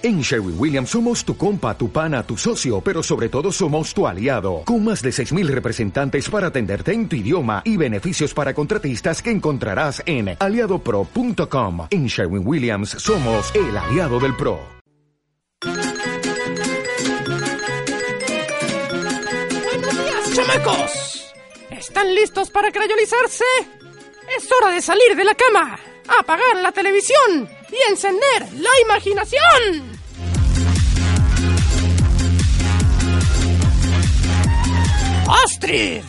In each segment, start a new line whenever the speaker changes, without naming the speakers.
En Sherwin Williams somos tu compa, tu pana, tu socio, pero sobre todo somos tu aliado, con más de 6.000 representantes para atenderte en tu idioma y beneficios para contratistas que encontrarás en aliadopro.com. En Sherwin Williams somos el aliado del PRO.
¡Buenos días, chamacos! ¿Están listos para crayolizarse? Es hora de salir de la cama, apagar la televisión y encender la imaginación. ¡Astrid!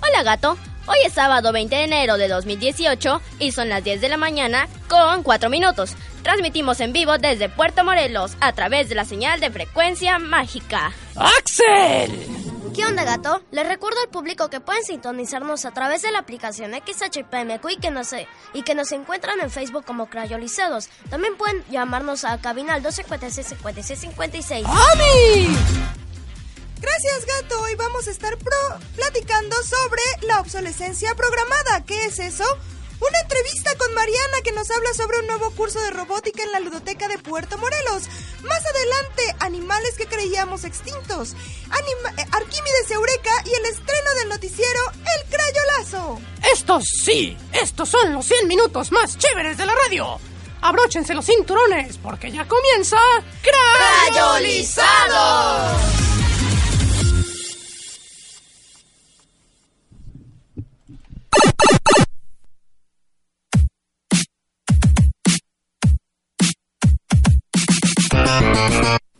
Hola gato, hoy es sábado 20 de enero de 2018 y son las 10 de la mañana con 4 minutos. Transmitimos en vivo desde Puerto Morelos a través de la señal de frecuencia mágica.
¡Axel!
¿Qué onda, gato? Les recuerdo al público que pueden sintonizarnos a través de la aplicación XHPMQ y que nos, y que nos encuentran en Facebook como Crayolizados. También pueden llamarnos a cabina al 256-5656.
¡Ami!
Gracias, gato. Hoy vamos a estar pro platicando sobre la obsolescencia programada. ¿Qué es eso? Una entrevista con Mariana que nos habla sobre un nuevo curso de robótica en la ludoteca de Puerto Morelos. Más adelante, animales que creíamos extintos. Anima eh, Arquímedes Eureka y el estreno del noticiero El Crayolazo.
Estos sí, estos son los 100 minutos más chéveres de la radio. Abróchense los cinturones porque ya comienza Crayolizado.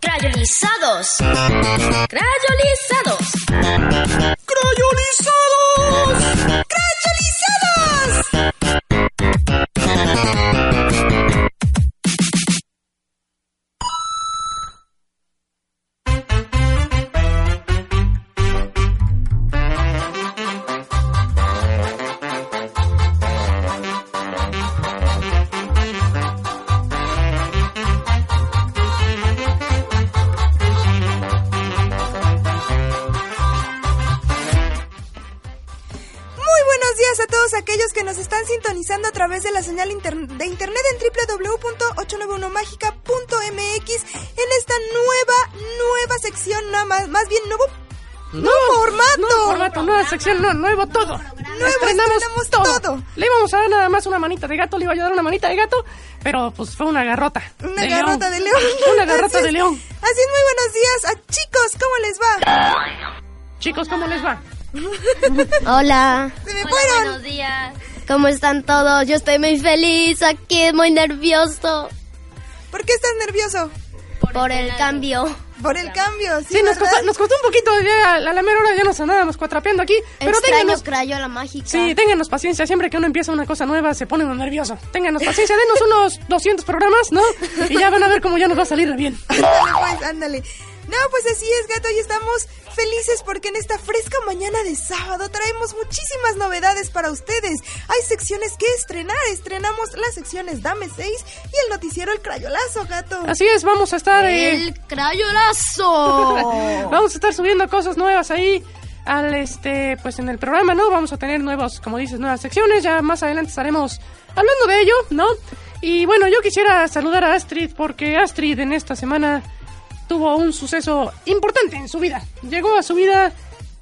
Crayolizados. ¡Crayolizados!
Nueva sección, no, nuevo
todo.
estrenamos todo.
Le íbamos a dar nada más una manita de gato, le iba a dar una manita de gato, pero pues fue una garrota.
Una
de
garrota de león.
Una garrota
Así
de
es.
león.
Así es, muy buenos días. a chicos, ¿cómo les va?
Chicos, ¿cómo les va?
Hola,
Se me
Hola,
fueron.
buenos días.
¿cómo están todos? Yo estoy muy feliz, aquí muy nervioso
¿Por qué estás nervioso?
por el cambio.
Por el cambio, sí,
Sí, nos costó, nos costó un poquito, ya a la, la mera hora ya nos andábamos cuatrapeando aquí, pero ténganos,
Crayola Mágica.
sí, ténganos paciencia, siempre que uno empieza una cosa nueva se pone uno nervioso. Ténganos paciencia, denos unos 200 programas, ¿no? Y ya van a ver cómo ya nos va a salir bien.
Ándale, pues, ándale. No, pues así es, gato, y estamos felices porque en esta fresca mañana de sábado traemos muchísimas novedades para ustedes. Hay secciones que estrenar. Estrenamos las secciones Dame 6 y el noticiero El Crayolazo, gato.
Así es, vamos a estar... eh,
El Crayolazo.
Vamos a estar subiendo cosas nuevas ahí al este pues en el programa, ¿no? Vamos a tener nuevos, como dices, nuevas secciones, ya más adelante estaremos hablando de ello, ¿no? Y bueno, yo quisiera saludar a Astrid porque Astrid en esta semana tuvo un suceso importante en su vida. Llegó a su vida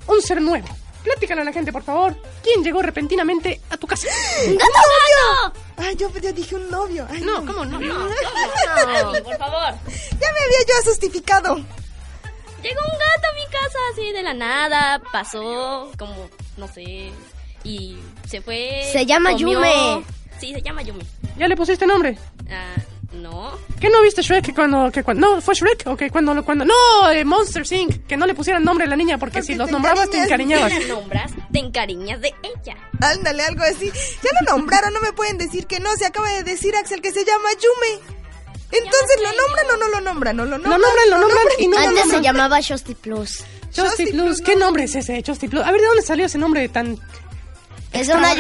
un ser nuevo. Platícale a la gente, por favor. ¿Quién llegó repentinamente a tu casa?
¡Un novio! Ay, yo, yo dije un novio. Ay,
No, ¿cómo no?
No, no, por favor.
Ya me había yo asustificado.
Llegó un gato a mi casa así de la nada, pasó como, no sé, y se fue.
Se llama
comió.
Yume.
Sí, se llama Yumi.
¿Ya le pusiste nombre?
Ah, no.
¿Qué no viste Shrek que cuando, que cuando, no, fue Shrek o que cuando, lo- cuando, no, eh, Monster Inc., que no le pusieran nombre a la niña porque,
Porque
si los nombrabas te
encariñas.
encariñabas.
Si la nombras, te encariñas de ella.
Ándale, algo así. Ya lo nombraron, no me pueden decir que no. Se acaba de decir Axel que se llama Yume. Entonces, ¿lo nombran o no lo nombran? ¿No lo
Lo
nombran?
nombran, lo nombran y no lo
Antes se llamaba Shosty Plus.
Chosty Plus,
Plus,
¿qué
no.
nombre es ese? Chosty Plus. A ver, ¿de dónde salió ese nombre tan
Es, una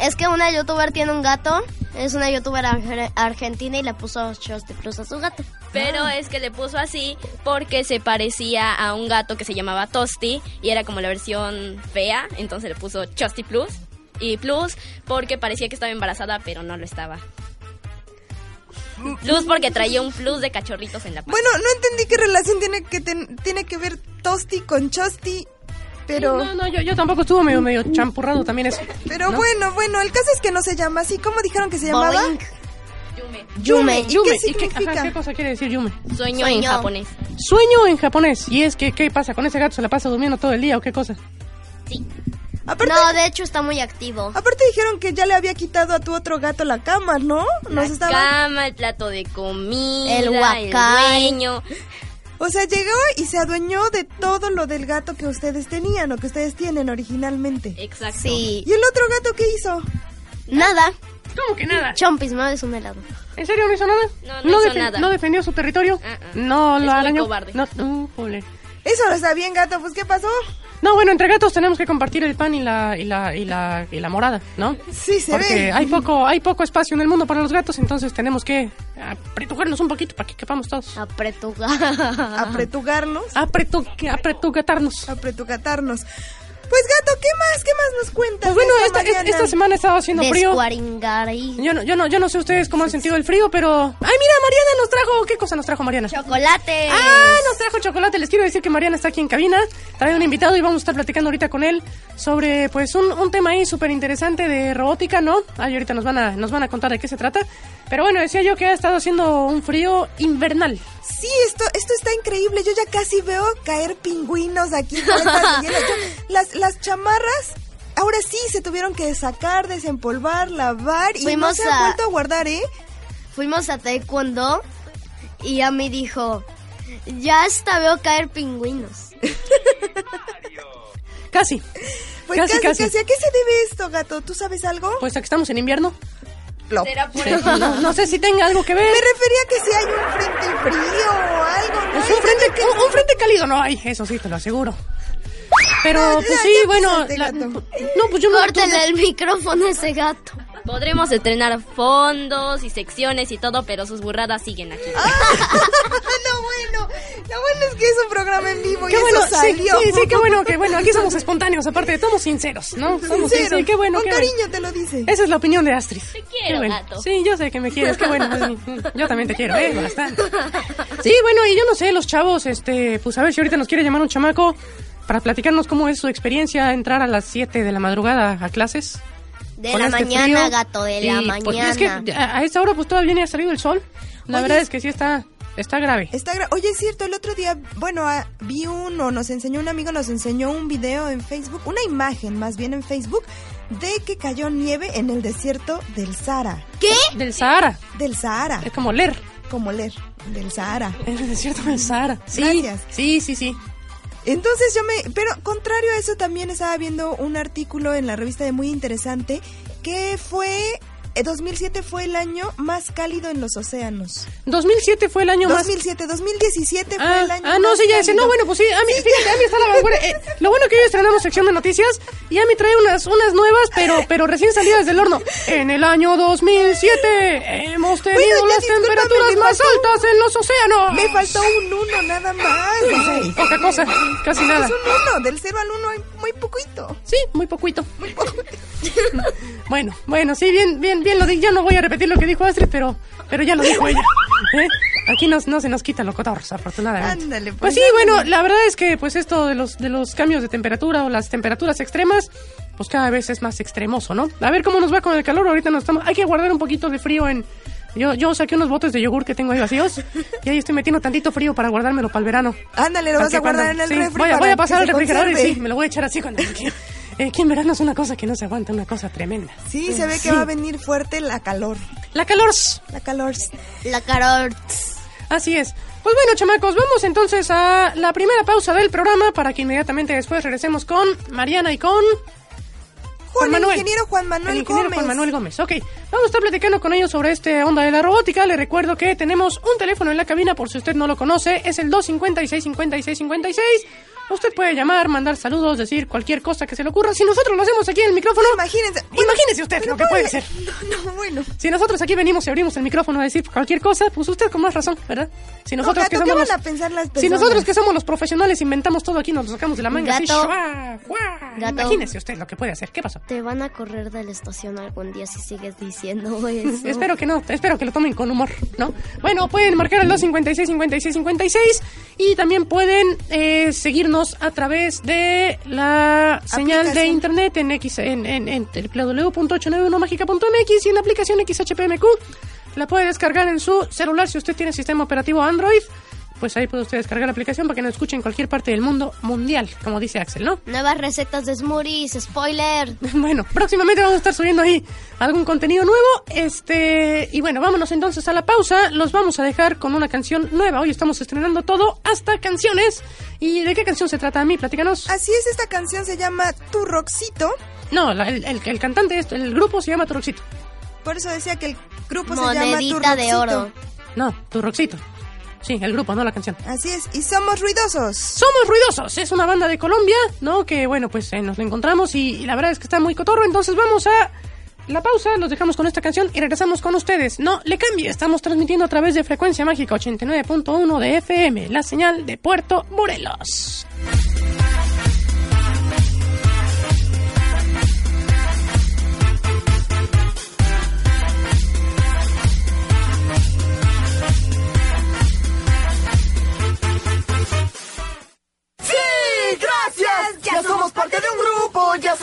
es que una youtuber tiene un gato. Es una youtuber arge- argentina y le puso Shosty Plus a su gato.
Pero es que le puso así porque se parecía a un gato que se llamaba Tosti y era como la versión fea, entonces le puso Chosti Plus. Y Plus porque parecía que estaba embarazada, pero no lo estaba. Plus porque traía un plus de cachorritos en la panza.
Bueno, no entendí qué relación tiene que ten- tiene que ver Tosti con Chosti, pero
No, no, yo, yo tampoco estuvo medio, medio champurrado también eso.
pero
¿no?
bueno, bueno, el caso es que no se llama así. ¿Cómo dijeron que se llamaba?
Boing.
Yume.
Yume.
¿Y
Yume.
qué
¿Y qué,
significa?
ajá, ¿Qué cosa quiere decir Yume?
Sueño, en japonés.
Sueño en japonés. ¿Y es que qué pasa con ese gato? ¿Se la pasa durmiendo todo el día o qué cosa?
Sí.
Aparte,
No, de hecho está muy activo.
aparte dijeron que ya le había quitado a tu otro gato la cama, ¿no? Nos
la cama, el plato de comida,
El
dueño.
O sea, llegó y se adueñó de todo lo del gato que ustedes tenían o que ustedes tienen originalmente.
Exacto.
Sí.
¿Y el otro gato qué hizo?
Nada.
¿Cómo que nada?
Chompis, me es un helado.
¿En serio no hizo nada?
No, no hizo
defen-
nada.
¿No defendió su territorio?
Ah, ah.
No
Es
lo
muy
arañó.
cobarde.
No, uh, jole.
Eso no está bien, gato. Pues, ¿qué pasó?
No, bueno, entre gatos tenemos que compartir el pan y la y la y la, y la morada, ¿no?
Sí, se
Porque
ve.
hay poco hay poco espacio en el mundo para los gatos, entonces tenemos que apretujarnos un poquito para que quepamos todos.
Apretuga.
Apretugarnos.
Apretu apretugatarnos.
Apretugatarnos. Pues, gato, ¿qué más? ¿Qué más nos cuentas?
Pues bueno, esta,
mañana?
esta semana ha estado haciendo frío. Yo no, yo no, yo no sé ustedes cómo han sentido el frío, pero. ¡Ay, mira! Mariana nos trajo. ¿Qué cosa nos trajo Mariana?
Chocolate.
Ah, nos trajo chocolate. Les quiero decir que Mariana está aquí en cabina. Trae un invitado y vamos a estar platicando ahorita con él sobre, pues, un, un tema ahí súper interesante de robótica, ¿no? Ahí ahorita nos van a, nos van a contar de qué se trata. Pero bueno, decía yo que ha estado haciendo un frío invernal.
Sí, esto, esto está increíble. Yo ya casi veo caer pingüinos aquí. con estas. Yo- las, las chamarras, ahora sí se tuvieron que sacar, desempolvar, lavar y no
Fuimos
se han
a-
vuelto a guardar, ¿eh?
Fuimos a taekwondo y a mí dijo, ya hasta veo caer pingüinos.
Casi.
Pues
Casi,
casi, casi. ¿A qué se debe esto, gato? ¿Tú sabes algo?
Pues aquí estamos en invierno.
Plop.
Será por
Sí,
eso.
no, no sé si tenga algo que ver.
Me refería a que si hay un frente frío o algo, ¿no?
Pues un frente, un, un frente cálido no hay, eso sí, te lo aseguro. Pero,
No,
pues
ya,
sí,
ya
bueno. la- no, pues yo no.
Córtale el micrófono a ese gato.
Podremos estrenar fondos y secciones y todo, pero sus burradas siguen aquí.
Ah, lo bueno, lo bueno es que es un programa en vivo
Qué
y
bueno,
eso
sí,
salió.
sí, sí, qué bueno, que bueno, aquí somos espontáneos, aparte de somos sinceros, ¿no? Somos sí,
Sincero,
sí, qué bueno,
Con
qué bueno.
cariño te lo dice.
Esa es la opinión de Astrid.
Te quiero,
bueno.
gato.
Sí, yo sé que me quieres, qué bueno. sí, Yo también te quiero, eh, bastante. Sí, bueno, y yo no sé, los chavos, este, pues a ver si ahorita nos quiere llamar un chamaco para platicarnos cómo es su experiencia entrar a las 7 de la madrugada a clases.
De la
este
mañana,
frío.
gato, de la
Y, pues,
mañana.
es que a a esta hora pues todavía ni ha salido el sol. La
Oye,
verdad
es-
es que sí está, está grave.
Está gra- Oye, es cierto, el otro día, bueno, ah, vi uno, nos enseñó un amigo, nos enseñó un video en Facebook, una imagen más bien en Facebook, de que cayó nieve en el desierto del Sahara.
¿Qué?
Del Sahara.
Del Sahara,
Es como leer.
como leer, del Sahara.
En el desierto del Sahara. Sí,
Gracias.
sí, sí, sí.
Entonces yo me... Pero contrario a eso también estaba viendo un artículo en la revista de Muy Interesante que fue... eh, 2007 fue el año más cálido en los océanos.
2007 fue el año más
2007, 2017 fue
Ah,
el año
ah, no,
más
sí, ya
cálido.
no, bueno, pues sí, a mí, fíjate, a mí está la vanguardia. Eh, lo bueno que hoy estrenamos sección de noticias y a mí trae unas, unas nuevas, pero, pero recién salidas del horno. En el año 2007 hemos tenido
Bueno,
las temperaturas más
faltó-
altas en los océanos.
Me faltó un uno nada más.
Poca cosa, casi nada.
Es un uno, del 0 al 1 hay muy poquito.
Sí, muy poquito. bueno, bueno, sí, bien, bien, bien lo. Ya no voy a repetir lo que dijo Astrid, pero, pero ya lo dijo ella. ¿eh? Aquí no, no se nos quita lo cotorros, afortunadamente.
Ándale, pues,
pues sí,
ándale.
bueno, la verdad es que pues esto de los, de los cambios de temperatura o las temperaturas extremas, pues cada vez es más extremoso, ¿no? A ver cómo nos va con el calor. Ahorita nos estamos, hay que guardar un poquito de frío en. Yo, yo saqué unos botes de yogur que tengo ahí vacíos y ahí estoy metiendo tantito frío para guardármelo para el verano.
Ándale, lo vas a guardar
cuando-
en el
sí,
refri
Voy a, voy pasar al refrigerador y sí, me lo voy a echar así cuando quiera. Eh, aquí en verano es una cosa que no se aguanta, una cosa tremenda.
Sí, se ve que
Sí.
va a venir fuerte la calor.
La calor.
La calor.
La carot.
Así es. Pues bueno, chamacos, vamos entonces a la primera pausa del programa para que inmediatamente después regresemos con Mariana y con
Juan, el ingeniero Juan Manuel
el ingeniero
Gómez.
Juan Manuel Gómez. Ok, vamos a estar platicando con ellos sobre este onda de la robótica. Le recuerdo que tenemos un teléfono en la cabina por si usted no lo conoce. Es el 256-5656 Usted puede llamar, mandar saludos, decir cualquier cosa que se le ocurra. Si nosotros lo hacemos aquí en el micrófono,
Imagínense. Bueno,
imagínese usted lo que puede
puede-
ser.
No, no, bueno.
Si nosotros aquí venimos y abrimos el micrófono a decir cualquier cosa, pues usted con más razón, ¿verdad? Si nosotros
Gato,
que
¿qué
somos
van
los,
a pensar las
si nosotros que somos los profesionales inventamos todo aquí, nos lo sacamos de la manga así,
Gato.
¡shua! ¡guau!
Gato.
Imagínese usted lo que puede hacer. ¿Qué pasó?
Te van a correr de la estación algún día si sigues diciendo eso.
Espero que no, espero que lo tomen con humor, ¿no? Bueno, pueden marcar al 256 56 56 y también pueden eh, seguirnos a través de la señal de internet en x en, en, en www.891magica.mx y en la aplicación XHPMQ. La puede descargar en su celular si usted tiene sistema operativo Android. Pues ahí puede usted descargar la aplicación para que nos escuche en cualquier parte del mundo mundial, como dice Axel, ¿no?
Nuevas recetas de smoothies, spoiler.
Bueno, próximamente vamos a estar subiendo ahí algún contenido nuevo. Este, y bueno, vámonos entonces a la pausa. Los vamos a dejar con una canción nueva. Hoy estamos estrenando todo hasta canciones. ¿Y de qué canción se trata a mí? Platícanos.
Así es, esta canción se llama Tu Roxito.
No, la- el, el- el cantante, el grupo se llama Turoxito.
Por eso decía que el grupo se llama Tu
Monedita de
Roxito.
oro.
No, Turoxito. Sí, el grupo, no la canción.
Así es, y somos ruidosos.
Somos Ruidosos, es una banda de Colombia, ¿no? Que bueno, pues eh, nos la encontramos y, y la verdad es que está muy cotorro. Entonces vamos a la pausa, los dejamos con esta canción y regresamos con ustedes. No le cambie, estamos transmitiendo a través de Frecuencia Mágica 89.1 de FM, la señal de Puerto Morelos.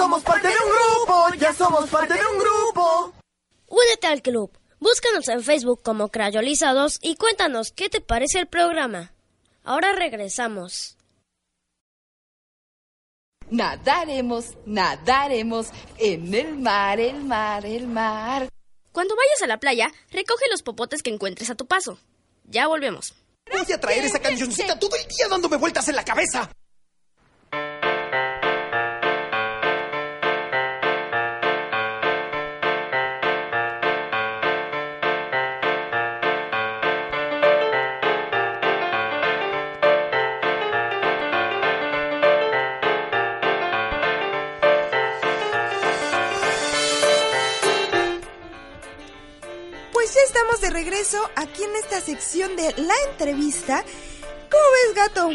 Somos parte de un grupo, ya somos parte de un grupo.
Únete al club. Búscanos en Facebook como Crayolizados y cuéntanos qué te parece el programa. Ahora regresamos.
Nadaremos, nadaremos en el mar, el mar, el mar.
Cuando vayas a la playa, recoge los popotes que encuentres a tu paso. Ya volvemos.
Voy a traer esa cancioncita todo el día dándome vueltas en la cabeza.
De regreso aquí en esta sección de la entrevista. ¿Cómo ves, gato?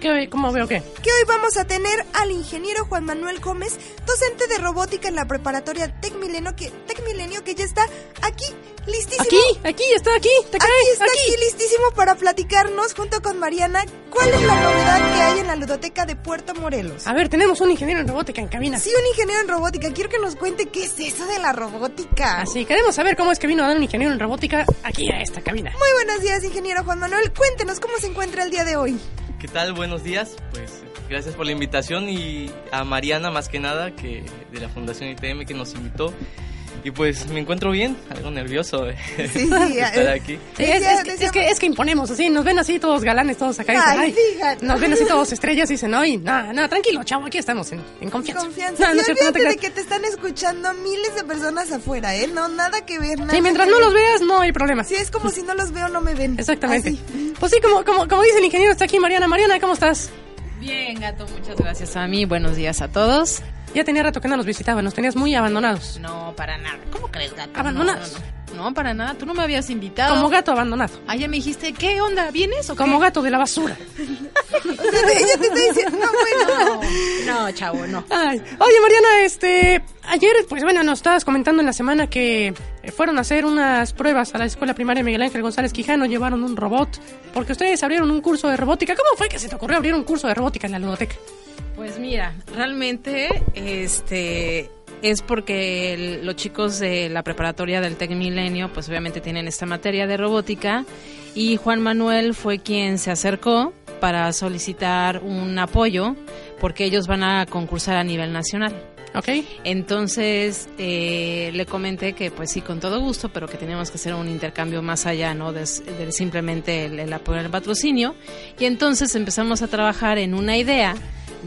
¿Qué, ¿Cómo veo qué?
Que hoy vamos a tener al ingeniero Juan Manuel Gómez, docente de robótica en la preparatoria Tec Milenio, que, Tec Milenio, que ya está aquí, listísimo.
Aquí, aquí, está aquí, te cae,
Aquí está aquí. listísimo para platicarnos junto con Mariana cuál es la novedad que hay en la ludoteca de Puerto Morelos.
A ver, tenemos un ingeniero en robótica en cabina.
Sí, un ingeniero en robótica. Quiero que nos cuente qué es eso de la robótica.
Así, queremos saber cómo es que vino a dar un ingeniero en robótica aquí a esta cabina.
Muy buenos días, ingeniero Juan Manuel. Cuéntenos cómo se encuentra el día de hoy.
¿Qué tal? Buenos días. Pues gracias por la invitación y a Mariana más que nada que de la Fundación ITM que nos invitó. Y pues me encuentro bien, algo nervioso de
Sí, sí,
de estar
eh,
aquí.
Sí, es, es que, es, que, es que imponemos así, nos ven así todos galanes, todos acá. y dicen,
Ay,
"Ay",
fíjate.
nos ven así todos estrellas y dicen, ay, nada, nada, tranquilo, chavo, aquí estamos en, en confianza.
Confianza.
No,
y
no es cierto, no te
de que te están escuchando miles de personas afuera, ¿eh? No, nada que ver, nada
Sí, mientras no
ver.
los veas, no hay problema.
Sí, es como si no los veo, no me ven.
Exactamente.
Así.
Pues sí, como, como, como dice el ingeniero, está aquí Mariana. Mariana, ¿cómo estás?
Bien, gato, muchas gracias a mí. Buenos días a todos.
Ya tenía rato que no nos visitaba, nos tenías muy abandonados.
No, para nada. ¿Cómo crees, gato?
Abandonados.
No, no, no. No, para nada. Tú no me habías invitado.
Como gato abandonado.
Ayer me dijiste, ¿qué onda? ¿Vienes o qué?
Como gato de la basura.
O sea, ella te está diciendo, no, bueno.
No, no, chavo, no.
Ay, oye Mariana, este, ayer, pues bueno, nos estabas comentando en la semana que eh, fueron a hacer unas pruebas a la escuela primaria Miguel Ángel González Quijano, llevaron un robot, porque ustedes abrieron un curso de robótica. ¿Cómo fue que se te ocurrió abrir un curso de robótica en la ludoteca?
Pues mira, realmente, este, es porque el- los chicos de la preparatoria del Tec Milenio, pues obviamente tienen esta materia de robótica y Juan Manuel fue quien se acercó para solicitar un apoyo porque ellos van a concursar a nivel nacional.
¿Ok?
Entonces eh, le comenté que pues sí, con todo gusto, pero que teníamos que hacer un intercambio más allá, ¿no? De, de simplemente el, el apoyo al patrocinio. Y entonces empezamos a trabajar en una idea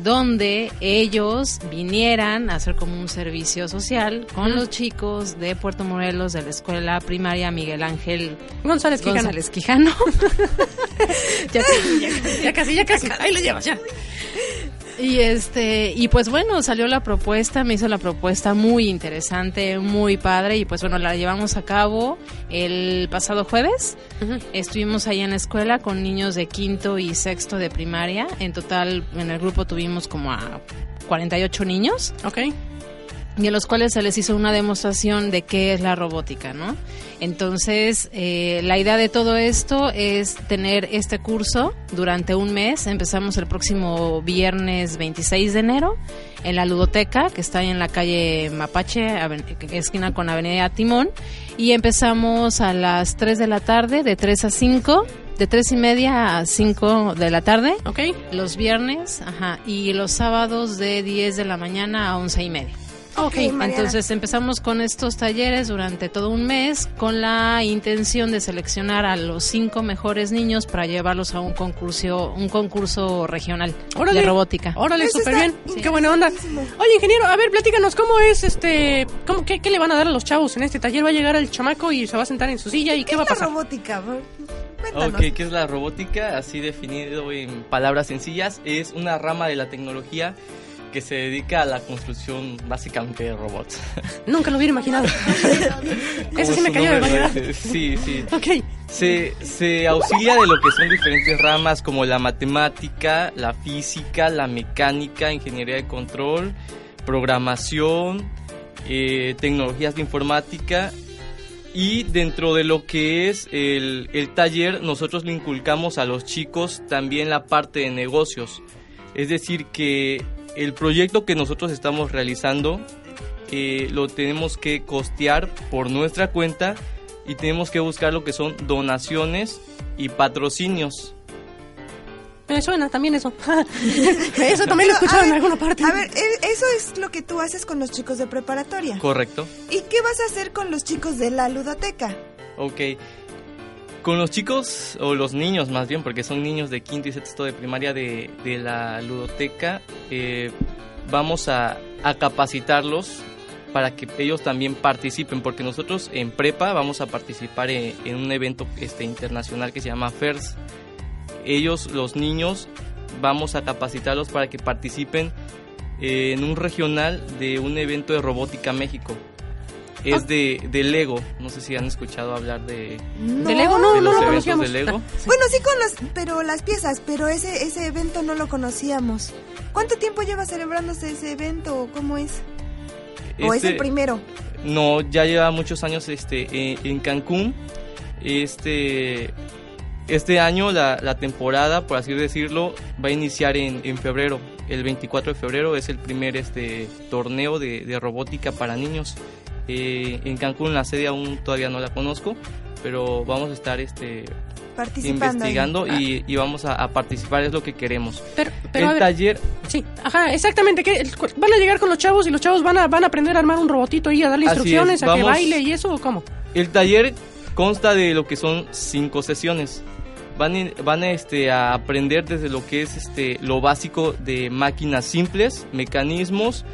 donde ellos vinieran a hacer como un servicio social con los chicos de Puerto Morelos de la escuela primaria Miguel Ángel
González Quijano.
González Quijano.
ya, casi, ya casi, ya casi. Ahí lo llevas, ya.
Y este, y pues bueno, salió la propuesta, me hizo la propuesta muy interesante, muy padre, y pues bueno, la llevamos a cabo el pasado jueves. Estuvimos ahí en la escuela con niños de quinto y sexto de primaria. En total, en el grupo tuvimos como a 48 niños.
Ok.
Y en los cuales se les hizo una demostración de qué es la robótica, ¿no? Entonces, eh, la idea de todo esto es tener este curso durante un mes. Empezamos el próximo viernes 26 de enero en la ludoteca, que está en la calle Mapache, esquina con Avenida Timón. Y empezamos a las 3 de la tarde, de 3 a 5, de 3 y media a 5 de la tarde.
Ok.
Los viernes, ajá. Y los sábados de 10 de la mañana a 11 y media.
Ok,
Mariana.
Entonces empezamos con estos talleres durante todo un mes con la intención de seleccionar a los cinco mejores niños para llevarlos a un concurso, un concurso regional
Órale.
de robótica.
Órale, súper bien. Qué buena onda. Oye, ingeniero, a ver, platícanos, ¿cómo es este. Cómo, qué, qué le van a dar a los chavos en este taller? ¿Va a llegar el chamaco y se va a sentar en su silla y qué, va a
es la
pasar?
robótica? Cuéntanos.
Ok, ¿qué es la robótica? Así definido en palabras sencillas, es una rama de la tecnología que se dedica a la construcción básicamente de robots.
Nunca lo hubiera imaginado. Eso sí me cayó de
dice. Sí, sí.
Ok.
Se, se auxilia de lo que son diferentes ramas como la matemática, la física, la mecánica, ingeniería de control, programación, eh, tecnologías de informática y dentro de lo que es el, el taller nosotros le inculcamos a los chicos también la parte de negocios. Es decir, que el proyecto que nosotros estamos realizando eh, lo tenemos que costear por nuestra cuenta y tenemos que buscar lo que son donaciones y patrocinios.
Me suena también eso. eso también lo
a
en alguna parte.
A ver, e- eso es lo que tú haces con los chicos de preparatoria.
Correcto.
¿Y qué vas a hacer con los chicos de la ludoteca?
Ok. Con los chicos, o los niños más bien, porque son niños de quinto y sexto de primaria de, la ludoteca, eh, vamos a, capacitarlos para que ellos también participen, porque nosotros en prepa vamos a participar en, un evento este, internacional que se llama FERS. Ellos, los niños, vamos a capacitarlos para que participen en un regional de un evento de Robótica México. Es de, de Lego, no sé si han escuchado hablar de,
De Lego no,
de
no
los
lo conocíamos.
de Lego.
Bueno, sí con las, pero las piezas, pero ese ese evento no lo conocíamos. ¿Cuánto tiempo lleva celebrándose ese evento o cómo es? ¿O es
Este-
el primero?
No, ya lleva muchos años este, en, en Cancún. Este, este año la, la temporada, por así decirlo, va a iniciar en, en febrero. El 24 de febrero es el primer este, torneo de, de robótica para niños. Eh, en Cancún la sede aún todavía no la conozco, pero vamos a estar este, investigando y, y vamos a, a participar, es lo que queremos.
Pero,
el
ver,
taller,
sí, ajá, exactamente. ¿qué? ¿Van a llegar con los chavos y los chavos van a, van a aprender a armar un robotito y a darle instrucciones,
es,
a que baile y eso o cómo?
El taller consta de lo que son cinco sesiones. Van, van este, a aprender desde lo que es este, lo básico de máquinas simples, mecanismos,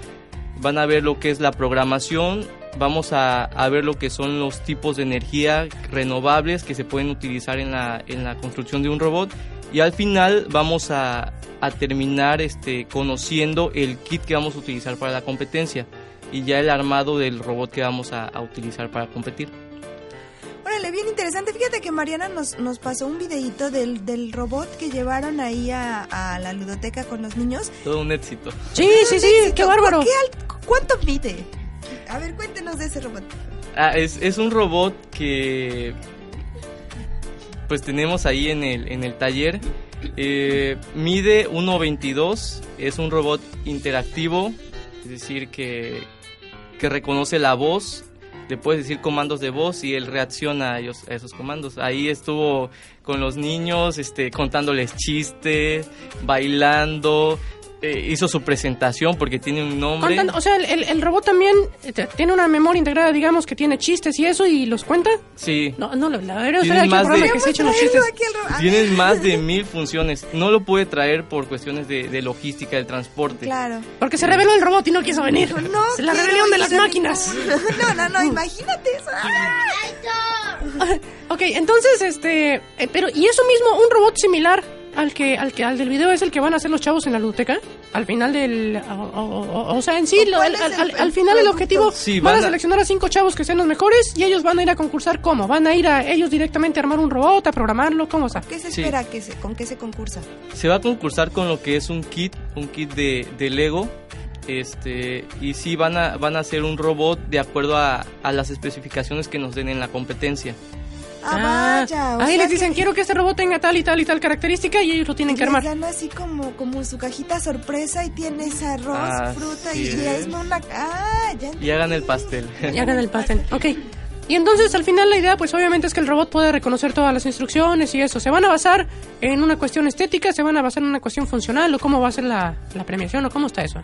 van a ver lo que es la programación, vamos a, a ver lo que son los tipos de energía renovables que se pueden utilizar en la, en la construcción de un robot y al final vamos a, a terminar este, conociendo el kit que vamos a utilizar para la competencia y ya el armado del robot que vamos a- a utilizar para competir.
Órale, bien interesante. Fíjate que Mariana nos, nos pasó un videíto del, del robot que llevaron ahí a, a la ludoteca con los niños.
Todo un éxito.
Sí, sí, sí,
Éxito.
qué bárbaro.
¿Qué ¿Cuánto mide? A ver, cuéntenos de ese robot.
Ah, es, es un robot que pues tenemos ahí en el, en el taller. Eh, mide 1.22, es un robot interactivo, es decir, que, que reconoce la voz, le puedes decir comandos de voz y él reacciona a, a esos comandos. Ahí estuvo con los niños, este, contándoles chistes, bailando. Eh, hizo su presentación porque tiene un nombre.
Contando- o sea, el, el- el robot también eh, tiene una memoria integrada, digamos, que tiene chistes y eso, y los cuenta.
Sí.
No, no, la verdad, aquí el
más de-
que se los chistes.
Tienen más de mil funciones. No lo puede traer por cuestiones de, de logística del transporte.
Claro.
Porque se reveló el robot y no quiso venir.
No
Es la rebelión de las máquinas.
No, no, no, imagínate eso.
ok, entonces, este, eh, pero y eso mismo, un robot similar al que, al que, al del video es el que van a hacer los chavos en la ludoteca. Al final del, o, o- o- o sea, en sí,
¿O
lo-
cuál
al,
es el-
al-
el
al final el objetivo
Sí,
van a
van a-
seleccionar a cinco chavos que sean los mejores y ellos van a ir a concursar cómo, van a ir a ellos directamente a armar un robot, a programarlo, cómo está.
¿Qué se
Sí.
espera? que se, ¿Con qué se concursa?
Se va a concursar con lo que es un kit, un kit de, de Lego. Este, y sí van a, van a hacer un robot de acuerdo a, a las especificaciones que nos den en la competencia.
Ah, vaya. o
ahí les dicen,
que
quiero que este robot tenga tal y tal y tal característica y ellos lo tienen que armar.
dan así como, como su cajita sorpresa y tienes arroz,
Ah,
fruta
sí,
y, y es una... Ah, ya
Y hagan el pastel.
Y hagan el pastel. Ok. Y entonces al final la idea pues obviamente es que el robot puede reconocer todas las instrucciones y eso. ¿Se van a basar en una cuestión estética? ¿Se van a basar en una cuestión funcional? ¿O cómo va a ser la, la premiación? ¿O cómo está eso?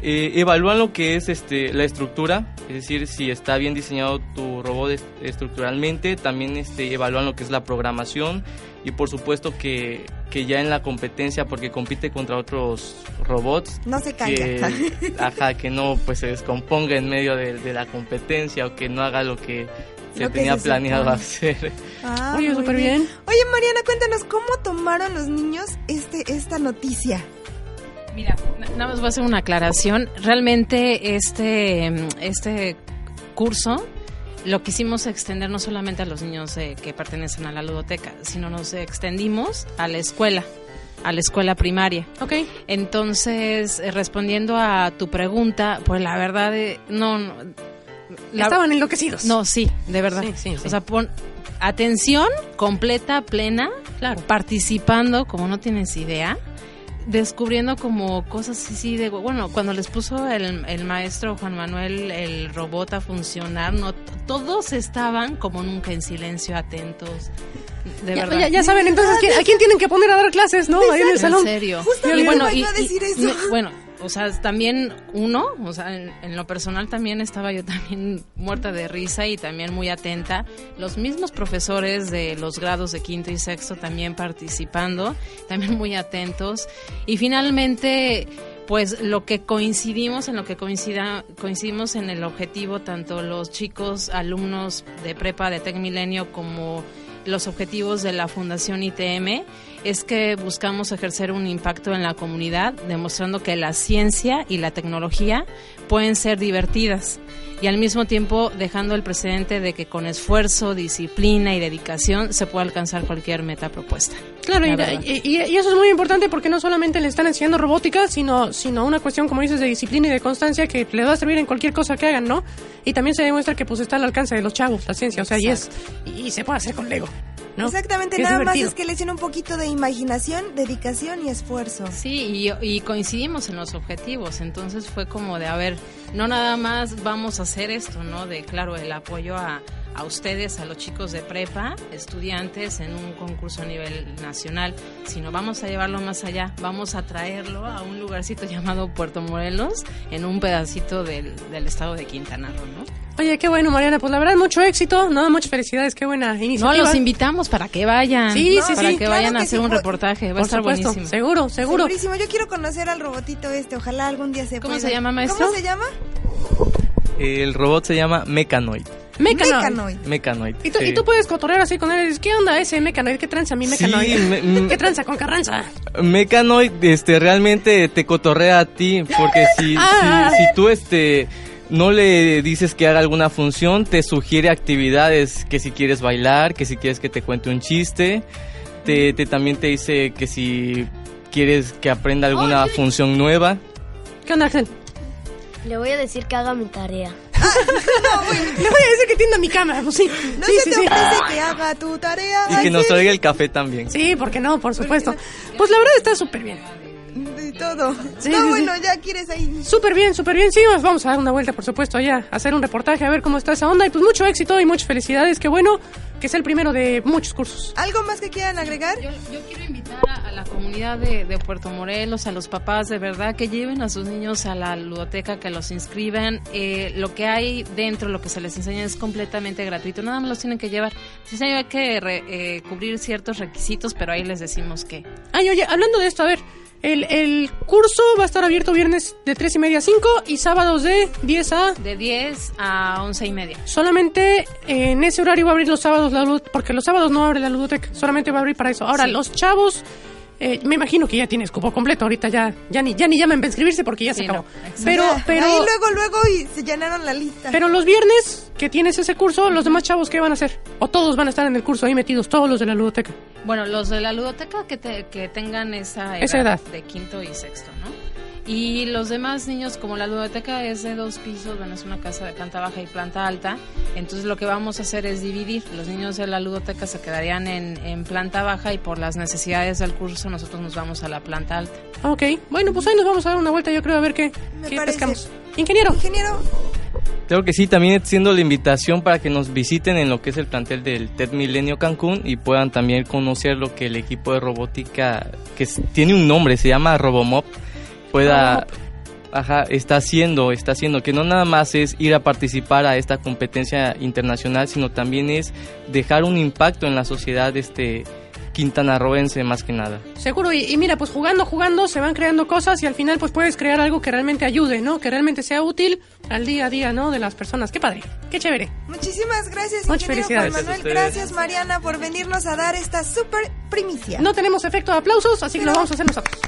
Eh, evalúan lo que es este, la estructura, es decir, si está bien diseñado tu robot est- estructuralmente, también este, evalúan lo que es la programación y por supuesto que, que ya en la competencia, porque compite contra otros robots,
No se calla.
que, ajá, que no pues se descomponga en medio de, de la competencia o que no haga lo que se
Lo que
tenía
se
planeado
supone.
hacer.
Ah,
Oye, súper bien.
Oye, Mariana, cuéntanos, ¿cómo tomaron los niños este esta noticia?
Mira, na- nada más voy a hacer una aclaración. Realmente este, este curso lo quisimos extender no solamente a los niños eh, que pertenecen a la ludoteca, sino nos extendimos a la escuela, a la escuela primaria.
Ok.
Entonces, eh, respondiendo a tu pregunta, pues la verdad, eh, no... no, la-
Estaban enloquecidos.
no, sí, de verdad.
Sí, sí, sí.
O sea, pon atención completa, plena,
Claro.
participando, como no tienes idea, descubriendo como cosas así de, bueno, cuando les puso el, el maestro Juan Manuel el robot a funcionar, no, todos estaban como nunca en silencio, atentos, de
Ya,
verdad.
ya- ya saben entonces ¿quién- a quién tienen que poner a dar clases, ¿no? Ahí en el
En
salón.
serio.
Justamente
y bueno, y,
iba a decir
y- bueno, o sea, también uno, o sea, en, en lo personal también estaba yo también muerta de risa y también muy atenta. Los mismos profesores de los grados de quinto y sexto también participando, también muy atentos. Y finalmente, pues lo que coincidimos, en lo que coincida, coincidimos en el objetivo, tanto los chicos, alumnos de prepa de Tec Milenio como los objetivos de la Fundación ITM es que buscamos ejercer un impacto en la comunidad, demostrando que la ciencia y la tecnología pueden ser divertidas y al mismo tiempo dejando el precedente de que con esfuerzo, disciplina y dedicación se puede alcanzar cualquier meta propuesta.
Claro,
La
y,
verdad.
y- y- y eso es muy importante porque no solamente le están enseñando robótica, sino, sino una cuestión, como dices, de disciplina y de constancia que les va a servir en cualquier cosa que hagan, ¿no? Y también se demuestra que pues está al alcance de los chavos, la ciencia, o sea, y es, y se puede hacer con Lego, ¿no?
Exactamente, nada
divertido.
más es que le hicieron un poquito de imaginación, dedicación y esfuerzo.
Sí, y, y coincidimos en los objetivos, entonces fue como de, a ver, no nada más vamos a hacer esto, ¿no? De, claro, el apoyo a, a ustedes, a los chicos de prepa, estudiantes en un concurso a nivel nacional, sino vamos a llevarlo más allá, vamos a traerlo a un lugarcito llamado Puerto Morelos, en un pedacito del, del estado de Quintana Roo, ¿no?
Oye, qué bueno, Mariana, pues la verdad, mucho éxito, no, muchas felicidades, qué buena
No,
iniciativa.
los invitamos para que vayan,
Sí, sí,
para
sí,
que
claro
vayan a hacer
sí,
un
por-
reportaje, va a estar
supuesto,
buenísimo.
seguro, seguro.
Segurísimo, yo quiero conocer al robotito este, ojalá algún día se
¿Cómo
pueda.
se llama, maestro?
¿Cómo se llama?
El robot se llama Mecanoid.
Mecanoid.
Mecanoid.
Mecanoid.
Y tú,
sí.
y tú puedes cotorrear así con él ¿qué onda ese Mecanoid? ¿Qué tranza mi Mecanoid?
Sí, me- mm.
¿Qué tranza con Carranza?
Mecanoid este realmente te cotorrea a ti porque si,
Ah.
si, si tú este no le dices que haga alguna función, te sugiere actividades que si quieres bailar, que si quieres que te cuente un chiste, te, te- también te dice que si quieres que aprenda alguna función nueva.
¿Qué onda, Axel?
Le voy a decir que haga mi tarea.
Le voy a decir que tienda mi cama, pues sí.
No
sí,
se
sí,
te
sí.
ofrece que haga tu tarea.
Y que nos traiga el café también.
Sí, ¿por qué no? Por supuesto. Pues la verdad está súper bien.
De todo.
Sí,
no,
sí,
bueno, ya quieres ahí.
Súper bien, súper bien. Sí, vamos a dar una vuelta, por supuesto, allá, a hacer un reportaje, a ver cómo está esa onda. Y pues mucho éxito y muchas felicidades. Qué bueno que sea el primero de muchos cursos.
¿Algo más que quieran agregar?
Yo, yo quiero invitar a, a la comunidad de, de, Puerto Morelos, a los papás, de verdad, que lleven a sus niños a la ludoteca, que los inscriban. Eh, lo que hay dentro, lo que se les enseña es completamente gratuito, nada más los tienen que llevar. Sí, hay que eh, cubrir ciertos requisitos, pero ahí les decimos que...
Ay, oye, hablando de esto, a ver, el, el, curso va a estar abierto viernes de 3 y media a 5 y sábados de 10 a...
De 10 a 11 y media.
Solamente en ese horario va a abrir los sábados la luz, porque los sábados no abre la ludoteca, solamente va a abrir para eso. Ahora, sí. los chavos eh, me imagino que ya tienes cupo completo, ahorita ya ya ni ya ni llaman para inscribirse porque ya sí, se acabó.
No,
pero pero
ahí luego luego y se llenaron la lista.
Pero los viernes que tienes ese curso, los demás chavos qué van a hacer? O todos van a estar en el curso ahí metidos, todos los de la ludoteca.
Bueno, los de la ludoteca que te, que tengan esa edad,
esa edad
de quinto y sexto, ¿no? Y los demás niños, como la ludoteca es de dos pisos, bueno, es una casa de planta baja y planta alta, entonces lo que vamos a hacer es dividir. Los niños de la ludoteca se quedarían en, en planta baja y por las necesidades del curso nosotros nos vamos a la planta alta.
Ok, bueno, pues ahí nos vamos a dar una vuelta, yo creo, a ver qué, qué pescamos. Ingeniero.
Ingeniero.
Claro que sí, también extiendo la invitación para que nos visiten en lo que es el plantel del TED Milenio Cancún y puedan también conocer lo que el equipo de robótica, que tiene un nombre, se llama Robomop, pueda ajá, está haciendo, está haciendo, que no nada más es ir a participar a esta competencia internacional, sino también es dejar un impacto en la sociedad este quintanarroense más que nada.
Seguro, y, y, mira, pues jugando, jugando, se van creando cosas y al final pues puedes crear algo que realmente ayude, ¿no? Que realmente sea útil al día a día, ¿no? De las personas. Qué padre, qué chévere.
Muchísimas gracias,
Muchas felicidades.
Juan Manuel. Gracias, Mariana, por venirnos a dar esta super primicia.
No tenemos efecto de aplausos, así que lo vamos a hacer nosotros.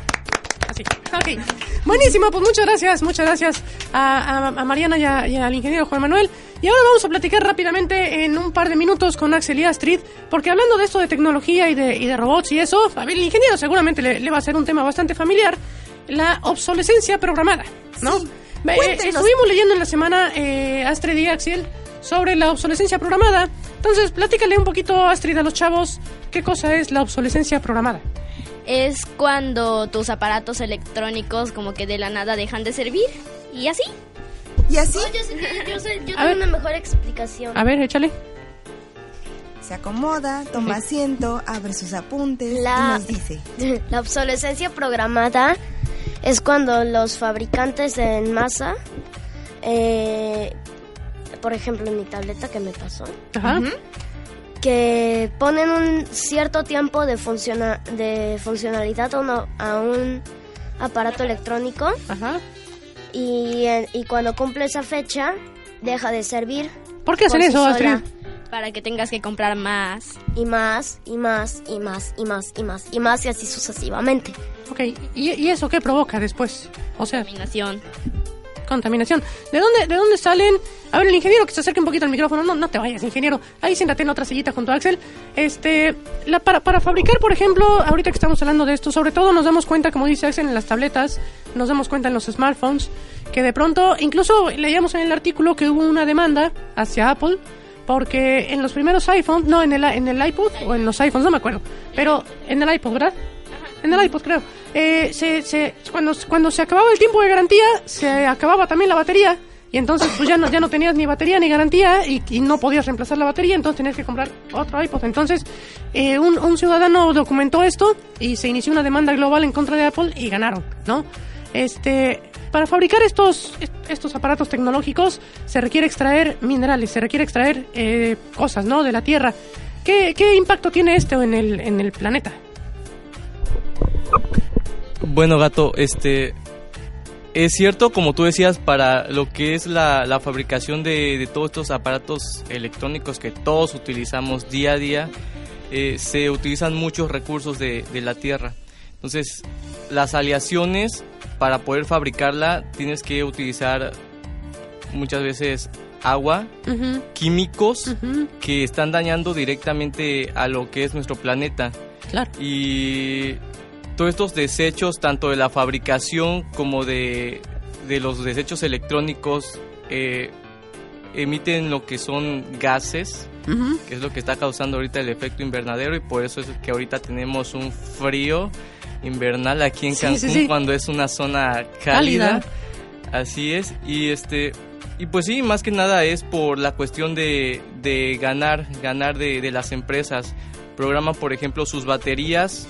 Así. Ok. Buenísimo, pues muchas gracias, muchas gracias a, a, a Mariana y, a, y, al ingeniero Juan Manuel. Y ahora vamos a platicar rápidamente en un par de minutos con Axel y Astrid, porque hablando de esto de tecnología y de, y de robots y eso, a ver, el ingeniero seguramente le, le, va a ser un tema bastante familiar, la obsolescencia programada, ¿no?
Sí.
Eh, estuvimos leyendo en la semana, eh, Astrid y Axel, sobre la obsolescencia programada. Entonces, platícale un poquito, Astrid, a los chavos, qué cosa es la obsolescencia programada
es cuando tus aparatos electrónicos como que de la nada dejan de servir y así.
¿Y así?
Oh, yo, sé, yo, sé, yo tengo una mejor explicación.
A ver, échale.
Se acomoda, toma asiento, abre sus apuntes la, y nos dice.
La obsolescencia programada es cuando los fabricantes en masa, eh, por ejemplo en mi tableta que me pasó,
Ajá. Uh -huh
que ponen un cierto tiempo de, funciona, de funcionalidad a, uno, a un aparato electrónico
Ajá.
Y, y cuando cumple esa fecha deja de servir.
¿Por qué hacen
por
eso, Astrid?
sola.
Para que tengas que comprar más.
Y más, y más, y más, y más, y más, y más, y así sucesivamente.
Ok, ¿y, y eso qué provoca después? O sea,
Contaminación.
Contaminación. ¿De dónde, ¿De dónde salen? A ver, el ingeniero que se acerque un poquito al micrófono. No, no te vayas, ingeniero. Ahí siéntate en otra sillita junto a Axel. Este, la, para, para fabricar, por ejemplo, ahorita que estamos hablando de esto, sobre todo nos damos cuenta, como dice Axel, en las tabletas, nos damos cuenta en los smartphones, que de pronto, incluso leíamos en el artículo que hubo una demanda hacia Apple, porque en los primeros iPhones, no, en el, en el iPod o en los iPhones, no me acuerdo, pero en el iPod, ¿verdad? En el iPod, creo. Eh, se, se, cuando, cuando se acababa el tiempo de garantía, se acababa también la batería. Y entonces pues ya no, tenías ni batería ni garantía y, y no podías reemplazar la batería, entonces tenías que comprar otro iPod. Entonces eh, un, ciudadano documentó esto y se inició una demanda global en contra de Apple y ganaron, ¿no? Este, para fabricar estos, estos aparatos tecnológicos se requiere extraer minerales, se requiere extraer eh, cosas, ¿no? De la Tierra. ¿Qué, ¿Qué impacto tiene esto en el, en el planeta?
Bueno, gato, este es cierto, como tú decías, para lo que es la, la fabricación de, de, todos estos aparatos electrónicos que todos utilizamos día a día, eh, se utilizan muchos recursos de, de, la Tierra. Entonces, las aleaciones, para poder fabricarla, tienes que utilizar muchas veces agua,
uh -huh.
químicos
uh -huh.
que están dañando directamente a lo que es nuestro planeta.
Claro.
Y todos estos desechos, tanto de la fabricación como de, de los desechos electrónicos, eh, emiten lo que son gases,
uh -huh.
que es lo que está causando ahorita el efecto invernadero y por eso es que ahorita tenemos un frío invernal aquí en Cancún
sí, sí, sí.
cuando es una zona cálida. cálida. Así es, y este y pues sí, más que nada es por la cuestión de, de ganar, ganar de, de las empresas. Programan, por ejemplo, sus baterías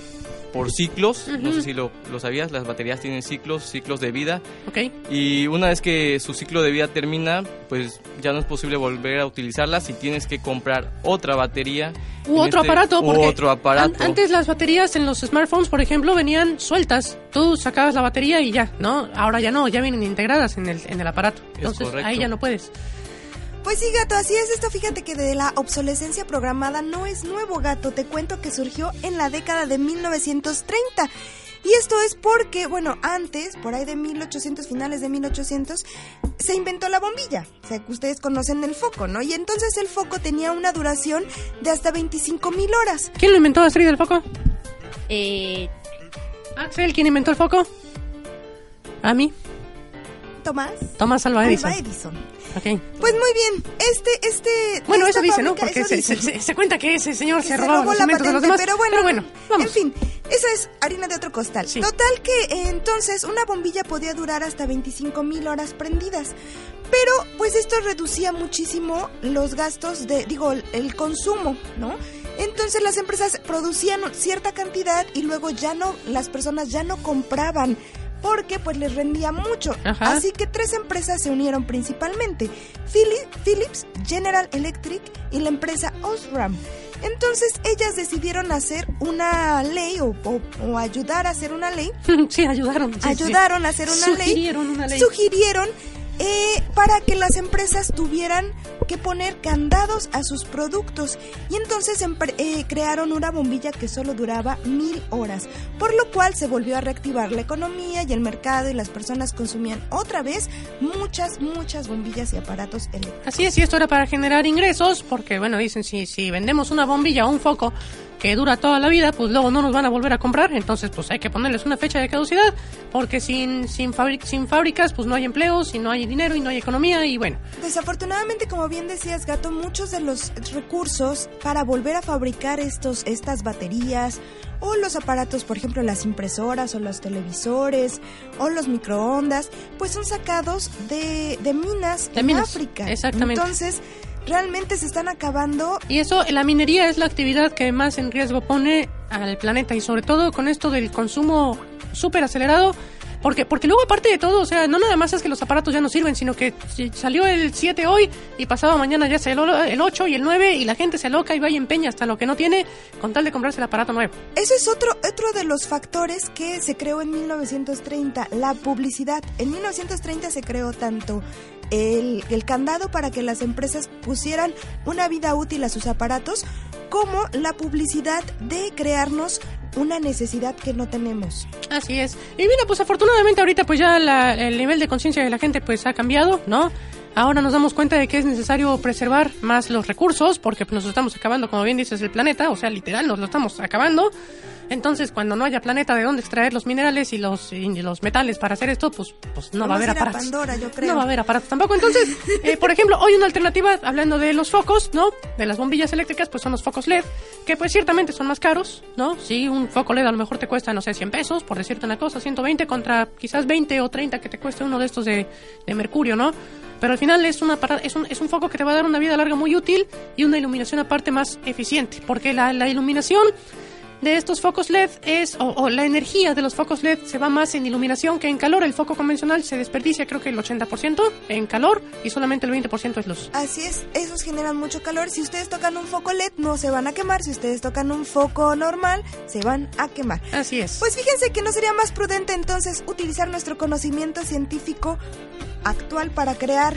por ciclos, no sé si lo, lo sabías, las baterías tienen ciclos, ciclos de vida.
Ok.
Y una vez que su ciclo de vida termina, pues ya no es posible volver a utilizarlas y tienes que comprar otra batería.
U otro
este-
aparato,
u otro aparato.
an- antes las baterías en los smartphones, por ejemplo, venían sueltas. Tú sacabas la batería y ya, ¿no? Ahora ya no, ya vienen integradas en el, en el aparato. Entonces ahí ya no puedes.
Pues sí, gato, así es esto. Fíjate que de la obsolescencia programada no es nuevo, gato. Te cuento que surgió en la década de 1930. Y esto es porque, bueno, antes, por ahí de 1800, finales de 1800, se inventó la bombilla. O sea, que ustedes conocen el foco, ¿no? Y entonces el foco tenía una duración de hasta 25 mil horas.
¿Quién lo inventó, Astrid, el foco?
Eh,
Axel, ¿quién inventó el foco? A mí,
Tomás.
Thomas Alva Edison.
Alva Edison.
Ok.
Pues muy bien, este, este...
Bueno, eso dice, ¿no? Porque se,
dice.
se- se- se cuenta que ese señor
que
se robaba
robó
los
la
inventos de los
patente,
demás.
Pero bueno,
vamos.
en fin, esa es harina de otro costal. Total que eh, entonces una bombilla podía durar hasta 25 mil horas prendidas. Pero pues esto reducía muchísimo los gastos de, digo, el, el consumo, ¿no? Entonces las empresas producían cierta cantidad y luego ya no, las personas ya no compraban porque pues les rendía mucho.
Ajá.
Así que tres empresas se unieron principalmente, Phili- Philips, General Electric y la empresa Osram. Entonces ellas decidieron hacer una ley o, o- o ayudar a hacer una ley.
sí, ayudaron.
ayudaron a hacer una ley.
Sugirieron una ley.
Sugirieron eh, para que las empresas tuvieran que poner candados a sus productos. Y entonces eh, crearon una bombilla que solo duraba mil horas, por lo cual se volvió a reactivar la economía y el mercado y las personas consumían otra vez muchas, muchas bombillas y aparatos eléctricos.
Así es, y esto era para generar ingresos, porque bueno, dicen, si, si vendemos una bombilla o un foco que dura toda la vida, pues luego no nos van a volver a comprar, entonces pues hay que ponerles una fecha de caducidad, porque sin, sin, sin fábricas pues no hay empleos, y no hay dinero, y no hay economía, y bueno.
Desafortunadamente, como bien decías, Gato, muchos de los recursos para volver a fabricar estos, estas baterías o los aparatos, por ejemplo, las impresoras o los televisores o los microondas, pues son sacados de, de minas
De
en
minas,
África.
exactamente.
Entonces, realmente se están acabando.
Y eso, la minería es la actividad que más en riesgo pone al planeta, y sobre todo con esto del consumo súper acelerado, porque, porque luego aparte de todo, o sea, no nada más es que los aparatos ya no sirven, sino que salió el 7 hoy y pasado mañana ya salió el 8 y el 9 y la gente se aloca y va y empeña hasta lo que no tiene con tal de comprarse el aparato nuevo.
Eso es otro, otro de los factores que se creó en 1930, la publicidad. En 1930 se creó tanto el, el candado para que las empresas pusieran una vida útil a sus aparatos, como la publicidad de crearnos una necesidad que no tenemos.
Así es. Y mira, pues afortunadamente ahorita pues ya la- el nivel de conciencia de la gente pues ha cambiado, ¿no? Ahora nos damos cuenta de que es necesario preservar más los recursos porque nos estamos acabando, como bien dices, el planeta, o sea, literal, nos lo estamos acabando. Entonces, cuando no haya planeta de dónde extraer los minerales y los, y los metales para hacer esto, pues, pues no va a haber
a
aparatos.
Pandora, yo creo.
No va a haber aparatos tampoco. Entonces, eh, por ejemplo, hoy una alternativa, hablando de los focos, ¿no? De las bombillas eléctricas, pues son los focos LED, que pues ciertamente son más caros, ¿no? Sí, un foco LED a lo mejor te cuesta, no sé, 100 pesos, por decirte una cosa, 120 contra quizás 20 o 30 que te cueste uno de estos de, de mercurio, ¿no? Pero al final es, una es, un, es un foco que te va a dar una vida larga muy útil y una iluminación aparte más eficiente, porque la, la iluminación de estos focos LED es, o, o la energía de los focos LED se va más en iluminación que en calor. El foco convencional se desperdicia creo que el 80% en calor y solamente el 20% es luz.
Así es, esos generan mucho calor. Si ustedes tocan un foco LED, no se van a quemar. Si ustedes tocan un foco normal, se van a quemar.
Así es.
Pues fíjense que no sería más prudente entonces utilizar nuestro conocimiento científico actual para crear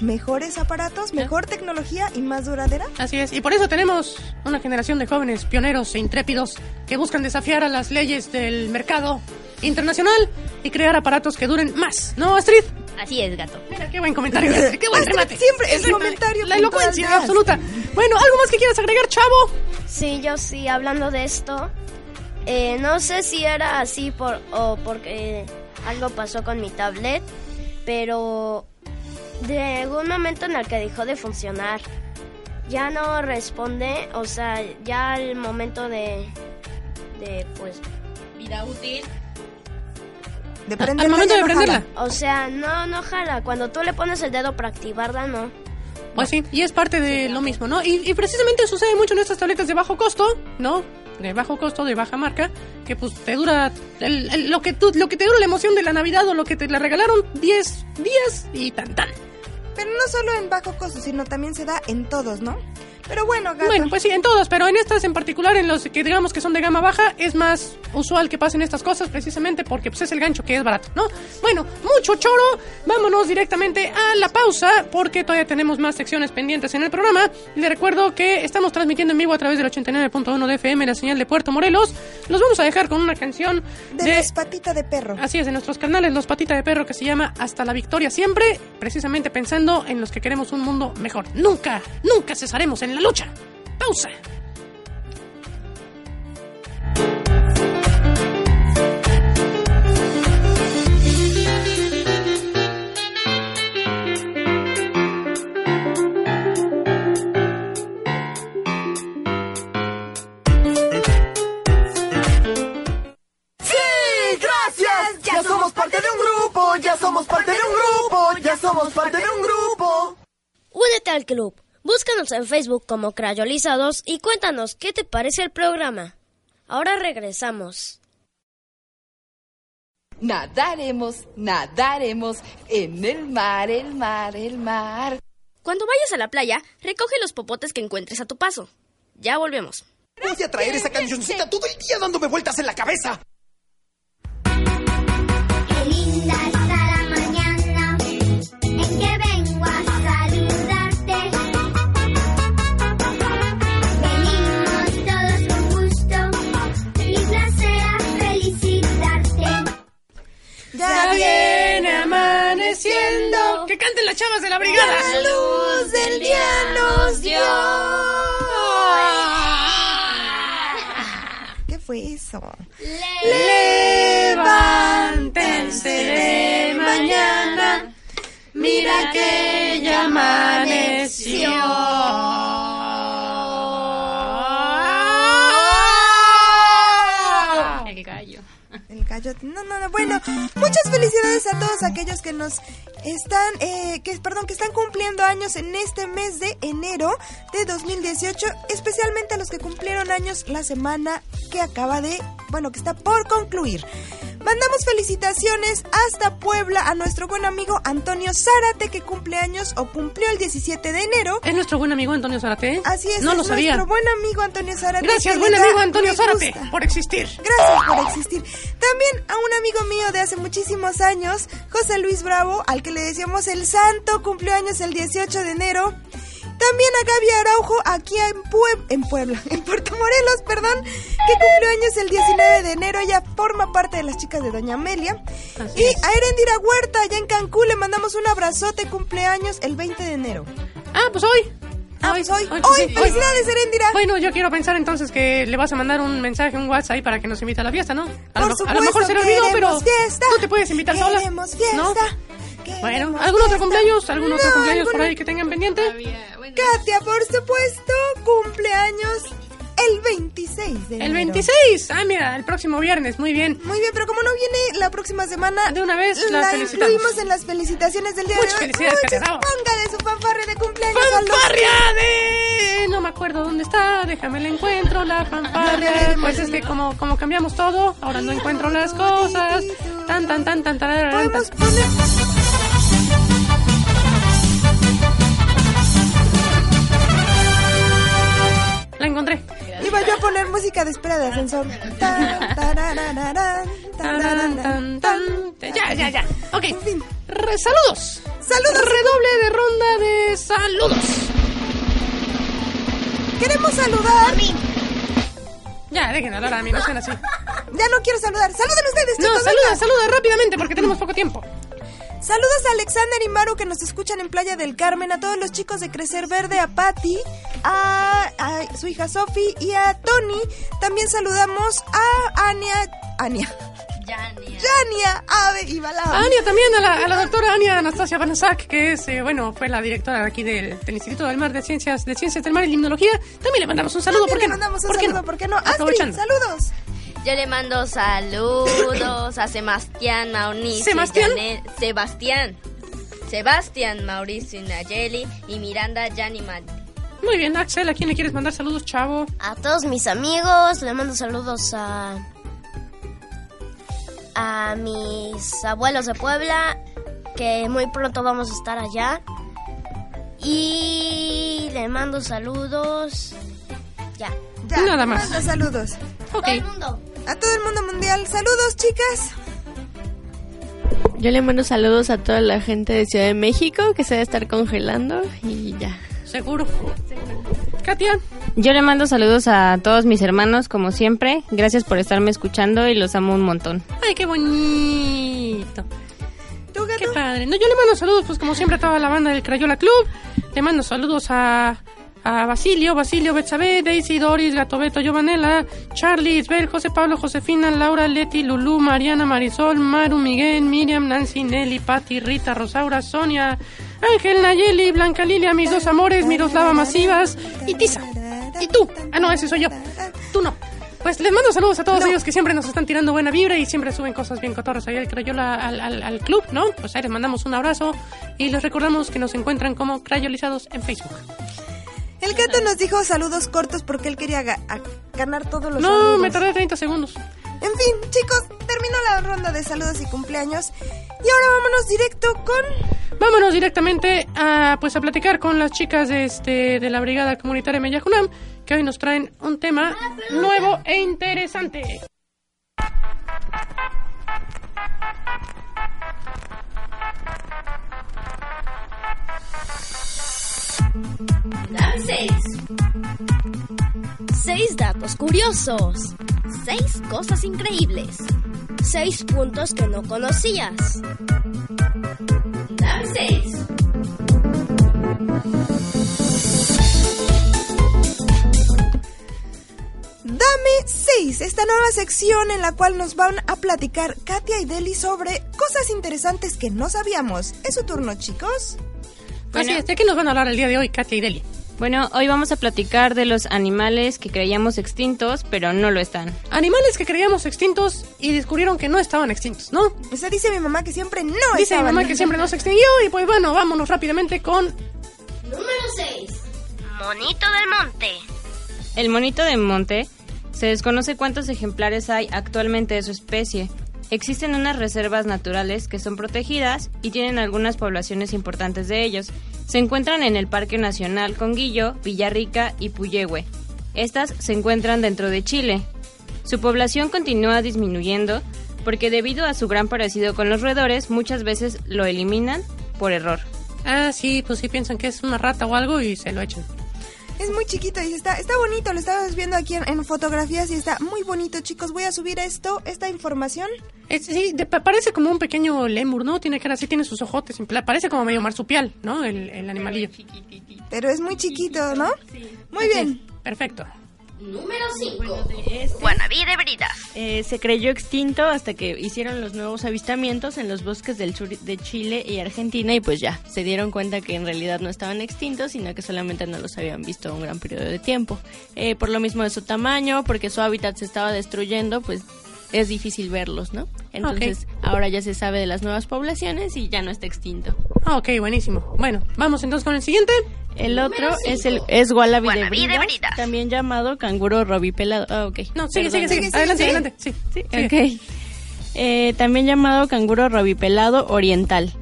mejores aparatos, mejor tecnología y más duradera.
Así es, y por eso tenemos una generación de jóvenes pioneros e intrépidos que buscan desafiar a las leyes del mercado internacional y crear aparatos que duren más, ¿no, Astrid?
Así es, gato.
Mira, qué buen comentario, qué buen remate.
siempre el
Exacto,
comentario
La elocuencia absoluta. Bueno, ¿algo más que quieras agregar, chavo?
Sí, yo sí, hablando de esto. eh, no sé si era así por, o porque algo pasó con mi tablet, pero de un momento en el que dejó de funcionar, ya no responde, o sea, ya al momento de, de pues,
Vida útil.
De
Al momento de
no
prenderla.
jala.
o sea, no, no jala. Cuando tú le pones el dedo para activarla, no.
Pues sí, y es parte de lo mismo, ¿no? Y, y precisamente sucede mucho en estas tabletas de bajo costo, ¿no? De bajo costo, de baja marca, que pues te dura lo que tú, lo que te dura la emoción de la Navidad o lo que te la regalaron 10 días y tan tan.
Pero no solo en bajo costo, sino también se da en todos, ¿no? Pero bueno, gato.
Bueno, pues sí, en todos, pero en estas en particular, en los que digamos que son de gama baja, es más usual que pasen estas cosas precisamente porque pues, es el gancho que es barato, ¿no? Bueno, mucho choro, vámonos directamente a la pausa porque todavía tenemos más secciones pendientes en el programa. Le recuerdo que estamos transmitiendo en vivo a través del 89.1 de FM, la señal de Puerto Morelos. Los vamos a dejar con una canción
de,
de...
los patita de perro.
Así es, de nuestros canales Los Patita de Perro que se llama Hasta la Victoria Siempre, precisamente pensando en los que queremos un mundo mejor. Nunca, nunca cesaremos en la lucha. Pausa.
¡Sí! ¡Gracias! Ya somos parte de un grupo, ya somos parte de un grupo, ya somos parte de un grupo.
Únete al club. Búscanos en Facebook como Crayolizados y cuéntanos qué te parece el programa. Ahora regresamos.
Nadaremos, nadaremos en el mar, el mar, el mar.
Cuando vayas a la playa, recoge los popotes que encuentres a tu paso. Ya volvemos.
Voy a traer esa cancioncita todo el día dándome vueltas en la cabeza.
Ya viene amaneciendo. Que canten las chavas de la brigada.
La luz del día nos dio. ¿Qué fue eso?
Levántense de mañana. Mira que ya amaneció.
No, no, no. Bueno, muchas felicidades a todos aquellos que nos están, eh, que, perdón, que están cumpliendo años en este mes de enero de 2018, especialmente a los que cumplieron años la semana que acaba de, bueno, que está por concluir. Mandamos felicitaciones hasta Puebla a nuestro buen amigo Antonio Zárate, que cumple años o cumplió el 17 de enero.
Es nuestro buen amigo Antonio Zárate. ¿eh?
Así es,
No
es
lo sabía.
nuestro buen amigo Antonio Zárate.
Gracias, buen amigo Antonio Zárate, por existir.
Gracias por existir. También a un amigo mío de hace muchísimos años, José Luis Bravo, al que le decíamos el santo, cumplió años el 18 de enero. También a Gaby Araujo, aquí en, Pue- en Puebla, en Puerto Morelos, perdón, que cumplió años el 19 de enero. Ella forma parte de las chicas de Doña Amelia. y a Erendira Huerta, allá en Cancún, le mandamos un abrazote, cumpleaños el 20 de enero.
Ah, pues hoy.
Ah, pues hoy.
pues
Hoy, felicidades, Erendira.
Bueno, yo quiero pensar entonces que le vas a mandar un mensaje, un WhatsApp ahí para que nos invite a la fiesta, ¿no? A,
Por
lo, a lo mejor
supuesto,
se le olvidó, pero
fiesta,
tú te puedes invitar sola.
Fiesta.
¿no? Bueno, ¿algún otro cumpleaños? ¿Algún otro cumpleaños por ahí que tengan pendiente?
Katia, por supuesto, cumpleaños el 26 de enero.
El 26. Ah, mira, el próximo viernes. Muy bien.
Muy bien, pero como no viene la próxima semana,
De una vez la
la incluimos en las felicitaciones del día
Muchas
de hoy.
felicidades, Katia, bravo.
Póngale su fanfarre de cumpleaños
¡Fanfarria de... No me acuerdo dónde está, déjame la encuentro, la fanfarria. Pues es que como, como cambiamos todo, ahora no encuentro las cosas. Tan, tan, tan, tan, tan, tan.
Podemos poner...
La encontré.
Iba yo a poner música de espera de ascensor.
Ya, ya, ya. Ok.
En fin.
Re- saludos.
Saludos.
Redoble de ronda de saludos.
Queremos saludar.
Ya, dejen hablar a mí, no sean así.
Ya no quiero saludar. Saluden ustedes,
No,
chicos.
saluda,
venga.
saluda rápidamente porque tenemos poco tiempo.
Saludos a Alexander y Maru que nos escuchan en Playa del Carmen, a todos los chicos de Crecer Verde, a Patty, a, a su hija Sophie y a Tony. También saludamos a Ania. Ania. Yania, Ave y Balam.
A Ania también, a la, a la doctora Ania Anastasia Banasak, que es, eh, bueno, fue la directora aquí del, del Instituto del Mar de Ciencias, de Ciencias del Mar y Limnología. También le mandamos un saludo,
También
¿por qué
le
no?
mandamos un
¿Por qué
saludo,
no?
¿por qué no? Astrid,
Aprovechando.
saludos.
Yo le mando saludos a Sebastián, Mauricio,
¿Sebastián?
Sebastián. Sebastián, Mauricio y Nayeli y Miranda, Jan y, Ma-
Muy bien, Axel, ¿a quién le quieres mandar saludos, chavo?
A todos mis amigos, le mando saludos a. a mis abuelos de Puebla, que muy pronto vamos a estar allá. Y le mando saludos. Ya.
Ya,
Nada más.
manda saludos.
Ok.
Todo el mundo.
A todo el mundo mundial. Saludos, chicas.
Yo le mando saludos a toda la gente de Ciudad de México que se debe estar congelando y ya.
Seguro. Katia.
Yo le mando saludos a todos mis hermanos, como siempre. Gracias por estarme escuchando y los amo un montón.
Ay, qué bonito. Qué padre. No, yo le mando saludos, pues como siempre, a toda la banda del Crayola Club. Le mando saludos a, a Basilio, Basilio, Betsabe, Daisy, Doris, Gato Beto, Giovanella, Charlie, Isbel, José Pablo, Josefina, Laura, Leti, Lulú, Mariana, Marisol, Maru, Miguel, Miriam, Nancy, Nelly, Patti, Rita, Rosaura, Sonia, Ángel, Nayeli, Blanca Lilia, mis dos amores, Miroslava Masivas y Tisa. ¿Y tú? Ah, no, ese soy yo. Tú no. Pues les mando saludos a todos ellos que siempre nos están tirando buena vibra y siempre suben cosas bien cotorras ahí al Crayola al, al, al club, ¿no? Pues ahí les mandamos un abrazo y les recordamos que nos encuentran como Crayolizados en Facebook.
El gato nos dijo saludos cortos porque él quería ga- ganar todos los
No,
saludos.
me tardé 30 segundos.
En fin, chicos, terminó la ronda de saludos y cumpleaños. Y ahora vámonos directo con...
Vámonos directamente a pues a platicar con las chicas de este de la Brigada Comunitaria Meyajunam, que hoy nos traen un tema nuevo e interesante.
Seis. Seis datos curiosos. Seis cosas increíbles.
Seis puntos que no conocías.
Dame seis.
Dame 6, esta nueva sección en la cual nos van a platicar Katia y Deli sobre cosas interesantes que no sabíamos. Es su turno, chicos.
Así es, ¿de qué nos van a hablar el día de hoy, Katia y Deli?
Bueno, hoy vamos a platicar de los animales que creíamos extintos, pero no lo están.
Animales que creíamos extintos y descubrieron que no estaban extintos, ¿no?
O sea, dice mi mamá que siempre no
Dice mi
estaban.
mamá que siempre no se extinguió y pues bueno, vámonos rápidamente con
Número seis.
Monito del monte.
El monito de monte se desconoce cuántos ejemplares hay actualmente de su especie. Existen unas reservas naturales que son protegidas y tienen algunas poblaciones importantes de ellos. Se encuentran en el Parque Nacional Conguillo, Villarrica y Puyehue. Estas se encuentran dentro de Chile. Su población continúa disminuyendo porque debido a su gran parecido con los roedores muchas veces lo eliminan por error.
Ah, sí, pues sí piensan que es una rata o algo y se lo echan.
Es muy chiquito y está, está bonito, lo estabas viendo aquí en, en fotografías y está muy bonito, chicos. Voy a subir esto, esta información.
Es, sí, de- pa- parece como un pequeño lemur, ¿no? Tiene cara así, tiene sus ojotes, parece como medio marsupial, ¿no? El, el animalillo.
Pero es muy chiquito, ¿no? Muy bien.
Perfecto.
Número cinco.
Guanabí de Brida.
Eh, se creyó extinto hasta que hicieron los nuevos avistamientos en los bosques del sur de Chile y Argentina y pues ya, se dieron cuenta que en realidad no estaban extintos, sino que solamente no los habían visto un gran periodo de tiempo. Eh, por lo mismo de su tamaño, porque su hábitat se estaba destruyendo, pues es difícil verlos, ¿no? Entonces ahora ya se sabe de las nuevas poblaciones y ya no está extinto.
Ah, ok, buenísimo. Bueno, vamos entonces con el siguiente.
El otro es el es Wallaby, de,
Wallaby de
Bridas,
Bridas.
también llamado canguro robipelado. Ah, ok.
No, sigue,
Perdón.
sigue, sigue. Adelante, adelante. Sí,
Sí,
sigue.
ok. Eh, también llamado canguro robipelado oriental.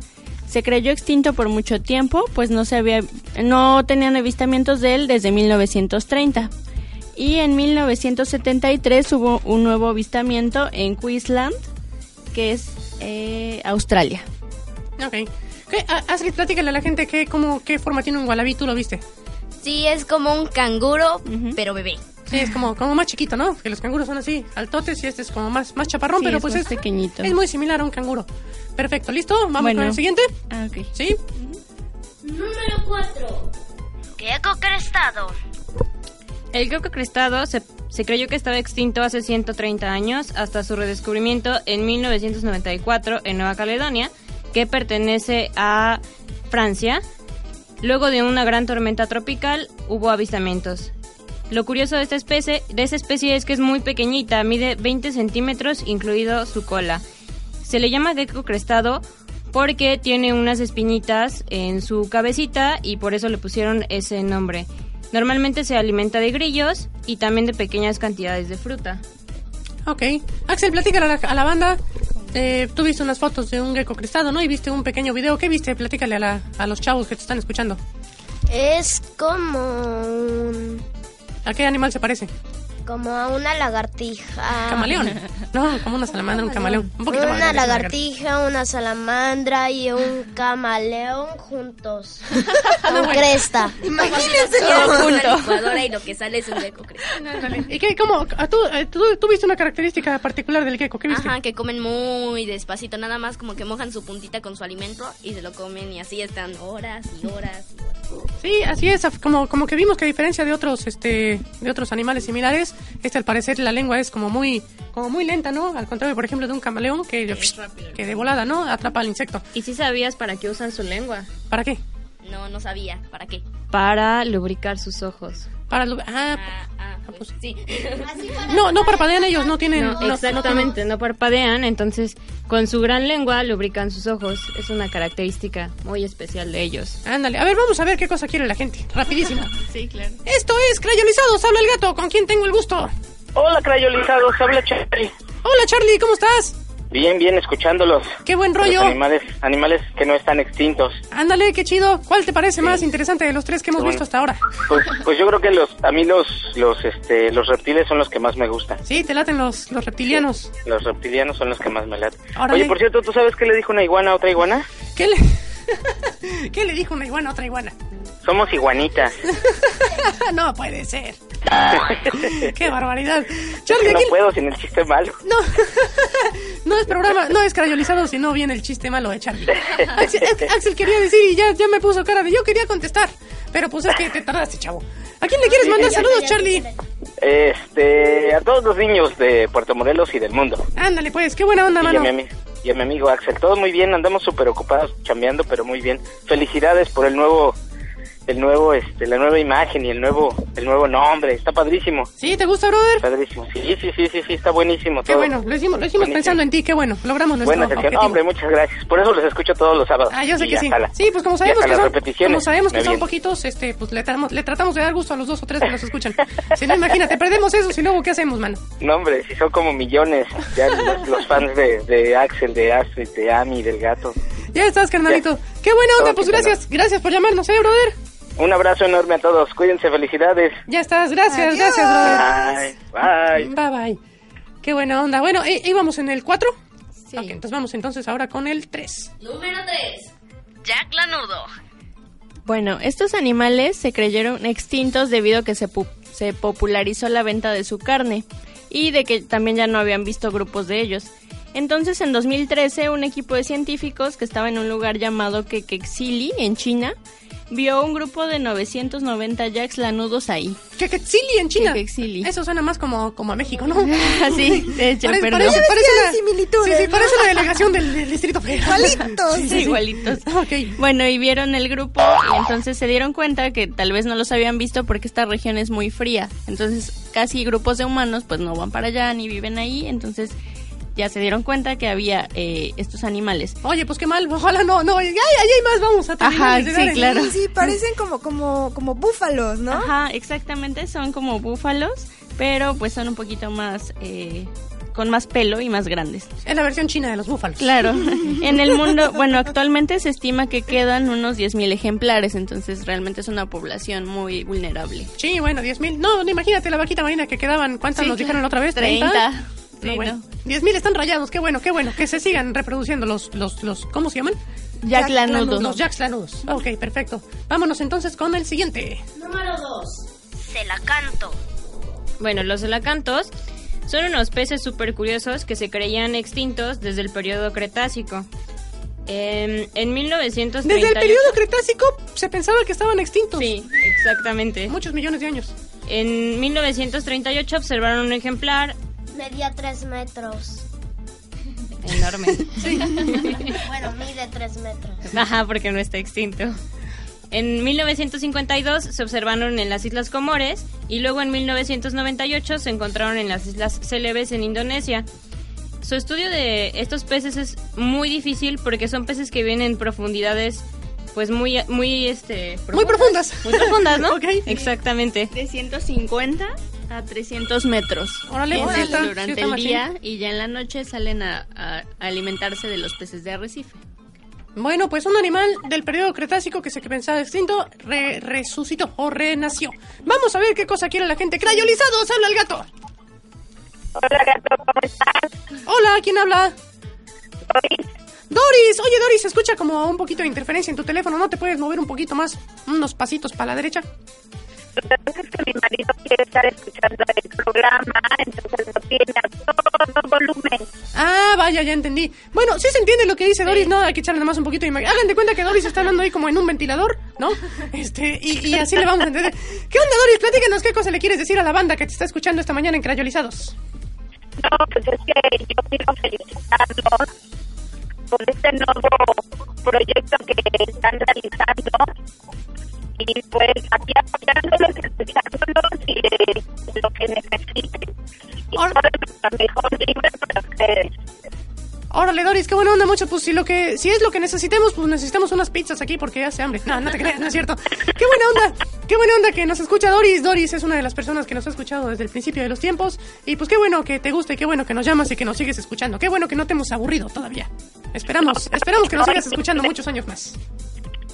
Se creyó extinto por mucho tiempo, pues no se había, no tenían avistamientos de él desde 1930. Y en 1973 hubo un nuevo avistamiento en Queensland, que es eh, Australia.
Ok. ¿Qué? Ah, Astrid, platícale a la gente qué, cómo, qué forma tiene un gualabí, tú lo viste.
Sí, es como un canguro, pero bebé.
Sí, es como, como más chiquito, ¿no? Que los canguros son así, altotes, y este es como más, más chaparrón,
Sí,
pero
es
pues
más
es
pequeñito.
Es muy similar a un canguro. Perfecto, ¿listo? Vamos
Bueno.
con el siguiente.
Ah, ok.
¿Sí?
Número cuatro.
Gecko crestado.
El gecko crestado se, se creyó que estaba extinto hace 130 años hasta su redescubrimiento en 1994 en Nueva Caledonia, que pertenece a Francia. Luego de una gran tormenta tropical hubo avistamientos. Lo curioso de esta especie, es que es muy pequeñita, mide 20 centímetros, incluido su cola. Se le llama gecko crestado porque tiene unas espinitas en su cabecita y por eso le pusieron ese nombre. Normalmente se alimenta de grillos y también de pequeñas cantidades de fruta.
Ok. Axel, platícale a la, a la banda. Eh, tú viste unas fotos de un gecko cristado, ¿no? Y viste un pequeño video. ¿Qué viste? Platícale a, la- a los chavos que te están escuchando.
Es como un-
¿A qué animal se parece?
Como a una lagartija.
Camaleón. No, como una salamandra, un camaleón. Un poquito más
Una lagartija, una salamandra y un camaleón juntos. Con cresta.
Imagínense
Todo
una licuadora y lo que sale es un gecko
Ándale. ¿Y qué? ¿Cómo? ¿A ¿Tú, eh, tú, tú viste una característica particular del gecko? ¿Qué viste?
Ajá, que comen muy despacito, nada más como que mojan su puntita con su alimento y se lo comen y así están horas y horas.
Sí, así es, como, como que vimos que a diferencia de otros, este, de otros animales similares, este al parecer la lengua es como muy, como muy lenta, ¿no? Al contrario, por ejemplo, de un camaleón que, que de volada, ¿no? Atrapa al insecto.
¿Y si sabías para qué usan su lengua?
¿Para qué?
No, no sabía. ¿Para qué?
Para lubricar sus ojos.
Para lu- ah,
pues sí.
no, no parpadean ellos, no tienen,
No,
no- no
exactamente, no parpadean, entonces con su gran lengua lubrican sus ojos. Es una característica muy especial de ellos.
Ándale, a ver, vamos a ver qué cosa quiere la gente. Rapidísimo.
Sí, claro.
Esto es Crayolizados, habla el gato, ¿con quién tengo el gusto?
Hola, crayolizados, habla Charlie.
Hola Charlie, ¿cómo estás?
Bien, bien, escuchándolos.
Qué buen
Los
rollo.
animales, animales que no están extintos.
Ándale, qué chido. ¿Cuál te parece más interesante de los tres que hemos
Bueno.
visto hasta ahora?
Pues, pues yo creo que los, a mí los, los, este, los reptiles son los que más me gustan.
Sí, te laten los, los reptilianos.
Los reptilianos son los que más me laten.
Órale.
Oye, por cierto, ¿tú sabes qué le dijo una iguana a otra iguana?
¿Qué le, ¿Qué le dijo una iguana a otra iguana?
Somos iguanitas.
no puede ser. Qué barbaridad. Charlie,
Es que no
aquí-
puedo sin el chiste malo.
No, no es programa, no es crayolizado, sino viene el chiste malo de Charlie. Axel, Ax- Axel quería decir y ya, ya me puso cara de yo quería contestar. Pero pues es que te tardaste, chavo. ¿A quién le quieres mandar saludos, Charlie?
Este, a todos los niños de Puerto Morelos y del mundo.
Ándale, pues, qué buena onda,
Y a,
mano.
Y a mi amigo Axel. Todo muy bien, andamos súper ocupados chambeando, pero muy bien. Felicidades por el nuevo, el nuevo, este, la nueva imagen y el nuevo, el nuevo nombre. Está padrísimo.
¿Sí? ¿Te gusta, brother?
Padrísimo. Sí, sí, sí, sí, sí, está buenísimo
Qué
todo.
bueno, lo hicimos, lo hicimos
Buenísimo.
pensando en ti, qué bueno, logramos nuestro
Buena
objetivo.
Hombre, muchas gracias. Por eso los escucho todos los sábados.
Ah, yo sé
Y
que sí.
la-
Sí, pues como sabemos que son,
repeticiones.
como sabemos que son poquitos, este, pues le tratamos, le tratamos de dar gusto a los dos o tres que nos escuchan. Si no, imagínate, perdemos eso y luego ¿qué hacemos, mano?
No, hombre, si son como millones ya los, los fans de, de Axel, de Astrid, de Ami, del gato.
Ya estás, carnalito. Qué buena onda,
Todo
pues gracias, gracias por llamarnos, eh, brother.
Un abrazo enorme a todos. Cuídense, felicidades.
Ya estás, gracias,
Adiós.
gracias, brother.
Bye. Bye.
Bye, bye. Qué buena onda. Bueno, ¿í- ¿íbamos en el 4? Sí. Ok, entonces vamos entonces ahora con el 3.
Número 3. Jack Lanudo.
Bueno, estos animales se creyeron extintos debido a que se, pu- se popularizó la venta de su carne y de que también ya no habían visto grupos de ellos. Entonces, en 2013, un equipo de científicos que estaba en un lugar llamado Quequexili, en China, vio un grupo de 990 jacks lanudos ahí.
Quequexili en China.
Quequexili.
Eso suena más como, como a México, ¿no?
Sí, de hecho,
parece,
pero
parece, parece
similitudes,
sí, sí,
¿no?
parece una delegación del, del Distrito Federal.
Igualitos.
Sí, sí,
Sí,
sí.
igualitos.
Ok.
Bueno, y vieron el grupo y entonces se dieron cuenta que tal vez no los habían visto porque esta región es muy fría. Entonces casi grupos de humanos pues no van para allá ni viven ahí. Entonces ya se dieron cuenta que había eh, estos animales.
Oye, pues qué mal, ojalá no, no, ay, hay más, vamos a terminar
Ajá, sí,
en-
claro.
Sí, sí, parecen como, como, como búfalos, ¿no?
Ajá, exactamente, son como búfalos, pero pues son un poquito más... eh, con más pelo y más grandes.
Es la versión china de los búfalos.
Claro. En el mundo, bueno, actualmente se estima que quedan unos 10.000 ejemplares, entonces realmente es una población muy vulnerable.
Sí, bueno, 10 mil. No, no, imagínate la vaquita marina que quedaban. ¿Cuántas
Sí,
nos dijeron la otra vez?
30.
No,
Sí,
bueno.
no.
10 mil están rayados, qué bueno, qué bueno. Que se sigan reproduciendo los, los, los, ¿cómo se llaman?
Jack lanudos.
Los jacks lanudos. Ok, perfecto. Vámonos entonces con el siguiente.
Número 2. Se la canto.
Bueno, los elacantos son unos peces súper curiosos que se creían extintos desde el periodo Cretácico. Em, en 1938...
Desde el periodo Cretácico se pensaba que estaban extintos.
Sí, exactamente.
Muchos millones de años.
En 1938 observaron un ejemplar
Medía 3 metros.
enorme.
Bueno, mide 3 metros.
Ajá, porque no está extinto. En 1952 se observaron en las Islas Comores y luego en 1998 se encontraron en las Islas Celebes en Indonesia. Su estudio de estos peces es muy difícil porque son peces que viven en profundidades pues muy muy este
Muy profundas.
muy profundas, ¿no?
Ok.
Exactamente.
De 150 a 300 metros
Órale, sí
durante el
machín.
día y ya en la noche salen a, alimentarse de los peces de arrecife.
Bueno, pues un animal del periodo Cretácico que se pensaba extinto re- resucitó o renació. Vamos a ver qué cosa quiere la gente. Crayolizados, habla el gato.
Hola, gato, ¿cómo estás?
Hola, ¿quién habla?
Doris.
Doris, oye Doris, se escucha como un poquito de interferencia en tu teléfono. ¿No te puedes mover un poquito más, unos pasitos para la derecha?
Es que mi marido quiere estar escuchando el programa, entonces lo tiene a todo volumen.
Ah, vaya, ya entendí. Bueno, sí se entiende lo que dice Doris, ¿no? Hay que echarle nomás un poquito de imag- Hagan de cuenta que Doris está hablando ahí como en un ventilador, ¿no? Este, y, y así le vamos a entender. ¿Qué onda, Doris? Platícanos qué cosa le quieres decir a la banda que te está escuchando esta mañana en Crayolizados.
No, pues es que yo quiero felicitarlos por este nuevo proyecto que están realizando y pues aquí apoyándolos, escuchándolos y eh, lo que necesiten. Y todo lo mejor libre para ustedes.
Órale, Doris, qué buena onda, mucho. Pues si lo que, si es lo que necesitemos, pues necesitamos unas pizzas aquí porque hace hambre. No, no te creas, no es cierto. Qué buena onda, qué buena onda que nos escucha Doris. Doris es una de las personas que nos ha escuchado desde el principio de los tiempos. Y pues qué bueno que te gusta y qué bueno que nos llamas y que nos sigues escuchando. Qué bueno que no te hemos aburrido todavía. Esperamos, esperamos que nos sigas escuchando muchos años más.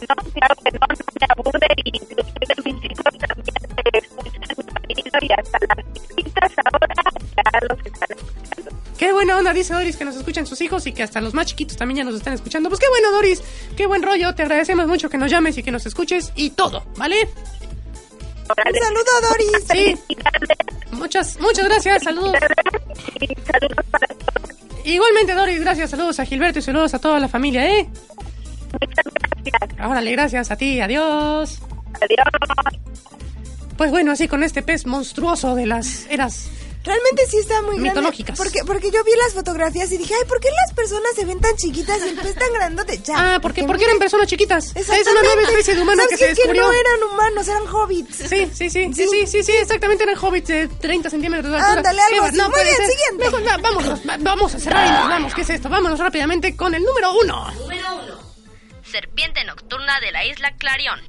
No, claro que no, no me aburre y inclusive mis hijos también se escuchan mi marido y hasta las visitas ahora ya los están escuchando.
Qué buena onda, dice Doris, que nos escuchan sus hijos y que hasta los más chiquitos también ya nos están escuchando. Pues qué bueno, Doris, qué buen rollo. Te agradecemos mucho que nos llames y que nos escuches y todo, ¿vale?
Un saludo, Doris.
Sí. Muchas, muchas gracias, saludos. Igualmente, Doris, gracias, saludos a Gilberto y saludos a toda la familia, ¿eh? Órale, gracias a ti, adiós.
Adiós.
Pues bueno, así con este pez monstruoso de las eras.
Realmente sí está muy grande.
Mitológicas.
Porque, porque yo vi las fotografías y dije, ay, ¿por qué las personas se ven tan chiquitas y el pez tan grandote? Ya.
Ah, porque, porque eran personas chiquitas. Es una nueva especie de humano
¿Sabes
que se descubrió.
no eran humanos, eran hobbits.
Sí, sí, sí, sí, sí, sí, sí, exactamente eran hobbits de 30 centímetros de altura.
Ándale, algo así.
no
Muy bien,
ser.
siguiente.
Mejor, va- vámonos, va- vamos a cerrar y nos vamos. ¿Qué es esto? Vámonos rápidamente con el número uno.
Número 1. Serpiente nocturna de la isla Clarion.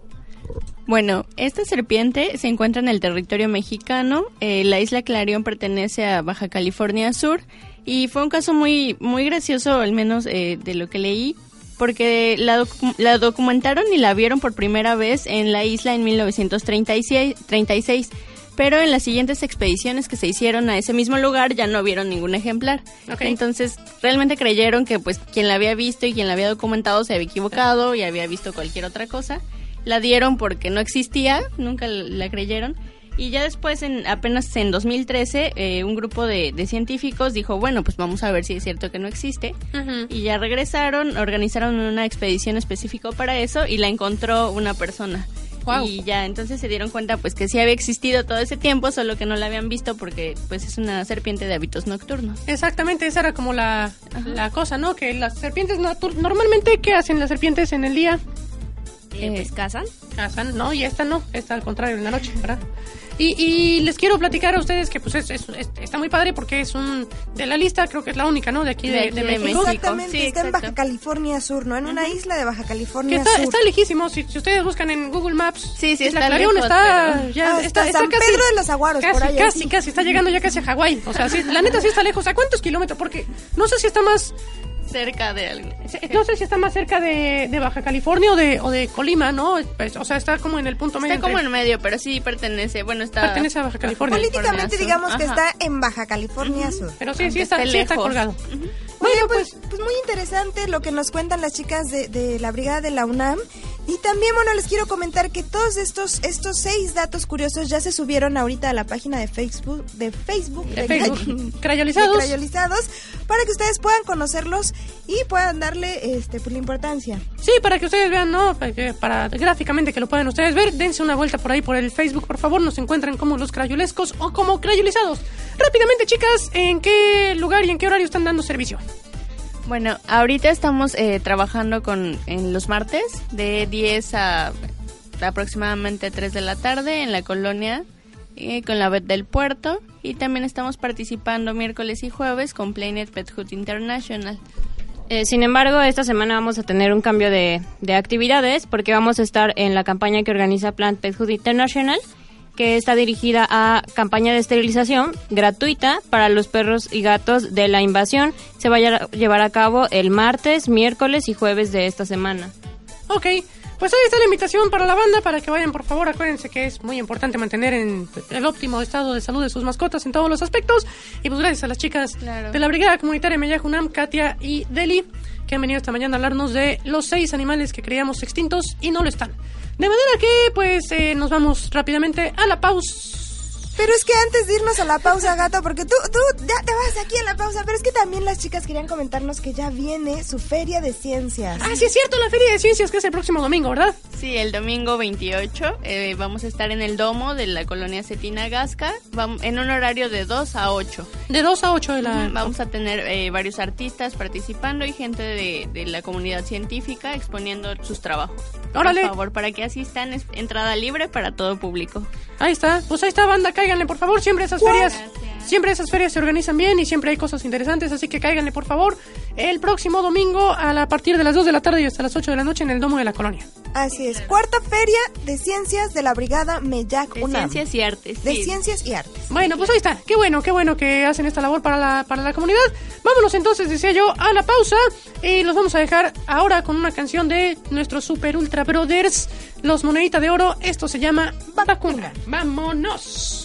Bueno, esta serpiente se encuentra en el territorio mexicano. Eh, la isla Clarion pertenece a Baja California Sur y fue un caso muy muy gracioso, al menos eh, de lo que leí, porque la, docu- la documentaron y la vieron por primera vez en la isla en 1936, 36, pero en las siguientes expediciones que se hicieron a ese mismo lugar ya no vieron ningún ejemplar.
Ok.
Entonces realmente creyeron que pues quien la había visto y quien la había documentado se había equivocado y había visto cualquier otra cosa la dieron porque no existía, nunca la creyeron. Y ya después, en, apenas en 2013, eh, un grupo de, de científicos dijo, bueno, pues vamos a ver si es cierto que no existe. Y ya regresaron, organizaron una expedición específica para eso y la encontró una persona. Y ya entonces se dieron cuenta pues que sí había existido todo ese tiempo, solo que no la habían visto porque pues es una serpiente de hábitos nocturnos.
Exactamente, esa era como la, la cosa, ¿no? Que las serpientes normalmente, ¿qué hacen las serpientes en el día?
Eh, pues
cazan. Cazan, no, y esta no, esta al contrario, en la noche, ¿verdad? Y, y les quiero platicar a ustedes que pues es, es- es- está muy padre porque es un de la lista, creo que es la única, ¿no? De aquí de, de México.
Exactamente, está en Baja California Sur, ¿no? En una isla de Baja
Que
California
está,
Sur.
está lejísimo, si, si ustedes buscan en Google Maps.
Sí, sí, está
Clarion
lejos,
está,
pero-
ya,
Ah,
está,
está San
casi-
Pedro de los Aguaros,
casi,
por ahí,
Casi,
así.
casi, está llegando ya casi a Hawái. O sea, sí, la neta sí está lejos. ¿A cuántos kilómetros? Porque no sé si está más...
Cerca de algo.
No sé si está más cerca de, de Baja California o de, o de Colima, ¿no? Pues, o sea, está como en el punto medio.
Está como en medio, pero sí pertenece, bueno, está...
Pertenece a Baja California.
Políticamente
Sur.
digamos que
Ajá.
está en Baja California Sur.
Pero sí, sí está, sí está
lejos.
colgado.
Muy bien, pues, pues muy interesante lo que nos cuentan las chicas de, de la brigada de la UNAM. Y también, bueno, les quiero comentar que todos estos estos seis datos curiosos ya se subieron ahorita a la página de Facebook de Facebook
De Facebook.
Cray-
Crayolizados.
de Crayolizados, para que ustedes puedan conocerlos y puedan darle este pues la importancia.
Sí, para que ustedes vean, ¿no? Para, que- para gráficamente que lo puedan ustedes ver, dense una vuelta por ahí por el Facebook, por favor, nos encuentran como los crayolescos o como crayolizados. Rápidamente, chicas, ¿en qué lugar y en qué horario están dando servicio?
Bueno, ahorita estamos eh, trabajando con en los martes de 10 a aproximadamente 3 de la tarde en la colonia eh, con la vet del puerto y también estamos participando miércoles y jueves con Planet Pet Hood International.
Eh, sin embargo, esta semana vamos a tener un cambio de, de actividades porque vamos a estar en la campaña que organiza Plant Pet Food International, que está dirigida a campaña de esterilización gratuita para los perros y gatos de la invasión. Se va a llevar a cabo el martes, miércoles y jueves de esta semana.
Ok, pues ahí está la invitación para la banda, para que vayan, por favor. Acuérdense que es muy importante mantener en el óptimo estado de salud de sus mascotas en todos los aspectos. Y pues gracias a las chicas de la Brigada Comunitaria Meyajunam, Katia y Deli, que han venido esta mañana a hablarnos de los seis animales que creíamos extintos y no lo están. De manera que, pues, eh, nos vamos rápidamente a la pausa.
Pero es que antes de irnos a la pausa, gato, porque tú, tú ya te vas aquí a la pausa, pero es que también las chicas querían comentarnos que ya viene su feria de ciencias.
Ah, sí es cierto, la feria de ciencias que es el próximo domingo, ¿verdad?
Sí, el domingo 28 eh, vamos a estar en el domo de la colonia Cetina Gasca en un horario de 2 a 8.
De 2 a 8 de la...
Vamos a tener eh, varios artistas participando y gente de, de la comunidad científica exponiendo sus trabajos.
Órale.
Por favor, para que asistan, es entrada libre para todo público.
Ahí está, pues ahí está banda, cáiganle por favor, siempre esas ferias, siempre esas ferias se organizan bien y siempre hay cosas interesantes, así que cáiganle por favor el próximo domingo a, la, a partir de las 2 de la tarde y hasta las 8 de la noche en el Domo de la Colonia.
Así es, cuarta feria de ciencias de la Brigada Meyac
De
UNAM.
ciencias y artes.
De
sí.
ciencias y artes.
Bueno, pues ahí está, qué bueno, qué bueno que hacen esta labor para la, para la comunidad. Vámonos entonces, decía yo, a la pausa y los vamos a dejar ahora con una canción de nuestros super ultra brothers, los monedita de oro, esto se llama Vacuna. Vámonos.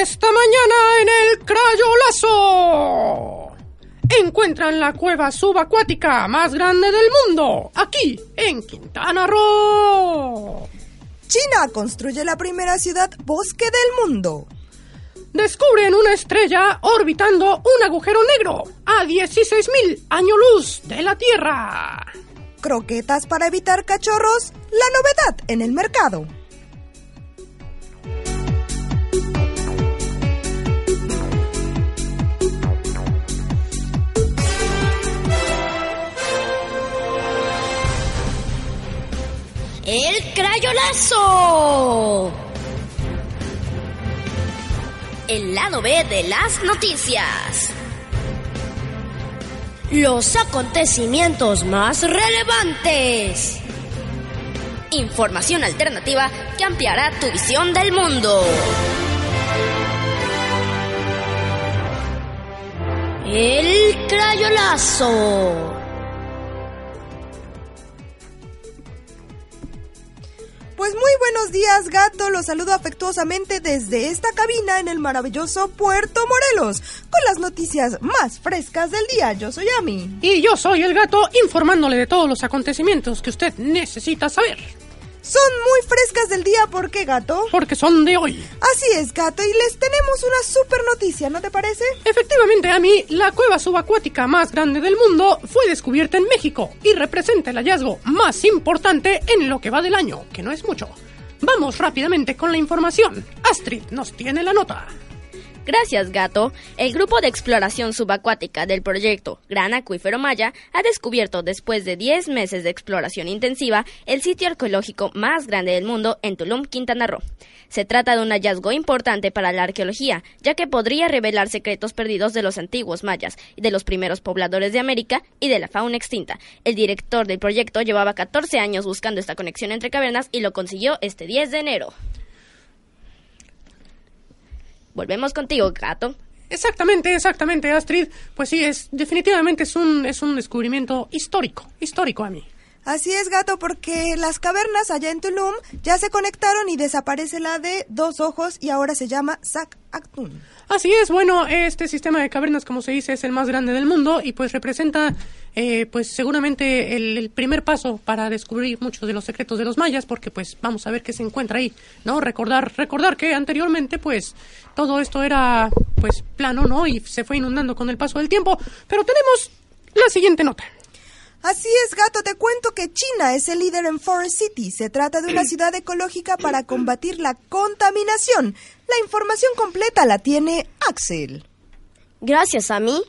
Esta mañana en el Crayolazo encuentran la cueva subacuática más grande del mundo, aquí en Quintana Roo.
China construye la primera ciudad bosque del mundo.
Descubren una estrella orbitando un agujero negro a 16.000 años luz de la Tierra.
Croquetas para evitar cachorros, la novedad en el mercado.
El crayolazo. El lado B de las noticias.
Los acontecimientos más relevantes.
Información alternativa que ampliará tu visión del mundo.
El crayolazo.
Pues muy buenos días, gato. Los saludo afectuosamente desde esta cabina en el maravilloso Puerto Morelos, con las noticias más frescas del día. Yo soy Ami.
Y yo soy el gato informándole de todos los acontecimientos que usted necesita saber.
Son muy frescas del día, ¿por qué, gato?
Porque son de hoy.
Así es, gato, y les tenemos una super noticia, ¿no te parece?
Efectivamente, a mí, la cueva subacuática más grande del mundo fue descubierta en México y representa el hallazgo más importante en lo que va del año, que no es mucho. Vamos rápidamente con la información. Astrid nos tiene la nota.
Gracias, gato. El grupo de exploración subacuática del proyecto Gran Acuífero Maya ha descubierto, después de 10 meses de exploración intensiva, el sitio arqueológico más grande del mundo en Tulum, Quintana Roo. Se trata de un hallazgo importante para la arqueología, ya que podría revelar secretos perdidos de los antiguos mayas, de los primeros pobladores de América y de la fauna extinta. El director del proyecto llevaba 14 años buscando esta conexión entre cavernas y lo consiguió este 10 de enero. Volvemos contigo, gato.
Exactamente, exactamente, Astrid. Pues sí, es definitivamente es un es un descubrimiento histórico, histórico a mí.
Así es, gato, porque las cavernas allá en Tulum ya se conectaron y desaparece la de dos ojos y ahora se llama Sac Actun.
Así es, bueno, este sistema de cavernas, como se dice, es el más grande del mundo y pues representa, eh, pues seguramente el, el primer paso para descubrir muchos de los secretos de los mayas, porque pues vamos a ver qué se encuentra ahí, ¿no? Recordar, recordar que anteriormente pues todo esto era pues plano, ¿no? Y se fue inundando con el paso del tiempo, pero tenemos la siguiente nota.
Así es, gato, te cuento que China es el líder en Forest City. Se trata de una ciudad ecológica para combatir la contaminación. La información completa la tiene Axel.
Gracias a mí,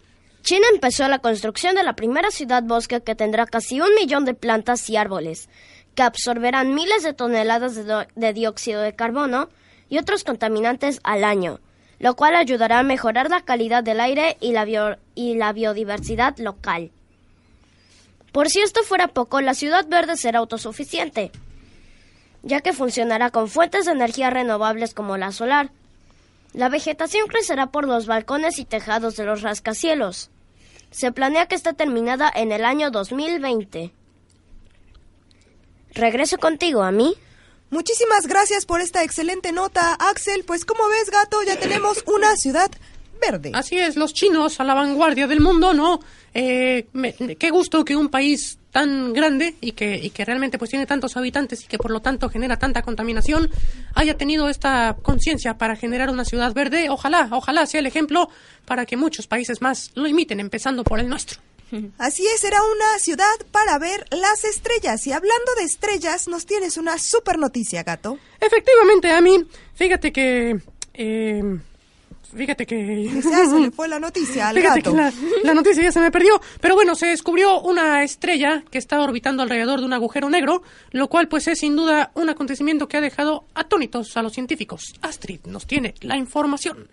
China empezó la construcción de la primera ciudad bosque que tendrá casi un millón de plantas y árboles, que absorberán miles de toneladas de, do- de dióxido de carbono y otros contaminantes al año, lo cual ayudará a mejorar la calidad del aire y la, bio- y la biodiversidad local. Por si esto fuera poco, la ciudad verde será autosuficiente, ya que funcionará con fuentes de energía renovables como la solar. La vegetación crecerá por los balcones y tejados de los rascacielos. Se planea que esté terminada en el año 2020. Regreso contigo, a mí.
Muchísimas gracias por esta excelente nota, Axel. Pues como ves, gato, ya tenemos una ciudad verde.
Así es, los chinos a la vanguardia del mundo, ¿no? Eh, me- qué gusto que un país tan grande y que, y que realmente pues tiene tantos habitantes y que por lo tanto genera tanta contaminación haya tenido esta conciencia para generar una ciudad verde. Ojalá, ojalá sea el ejemplo para que muchos países más lo imiten, empezando por el nuestro.
Así es, será una ciudad para ver las estrellas. Y hablando de estrellas, nos tienes una super noticia, gato.
Efectivamente, a mí, fíjate que... eh, fíjate que...
Ya se le fue la noticia al
Fíjate
gato.
que la, la noticia ya se me perdió. Pero bueno, se descubrió una estrella que está orbitando alrededor de un agujero negro, lo cual pues es sin duda un acontecimiento que ha dejado atónitos a los científicos. Astrid nos tiene la información.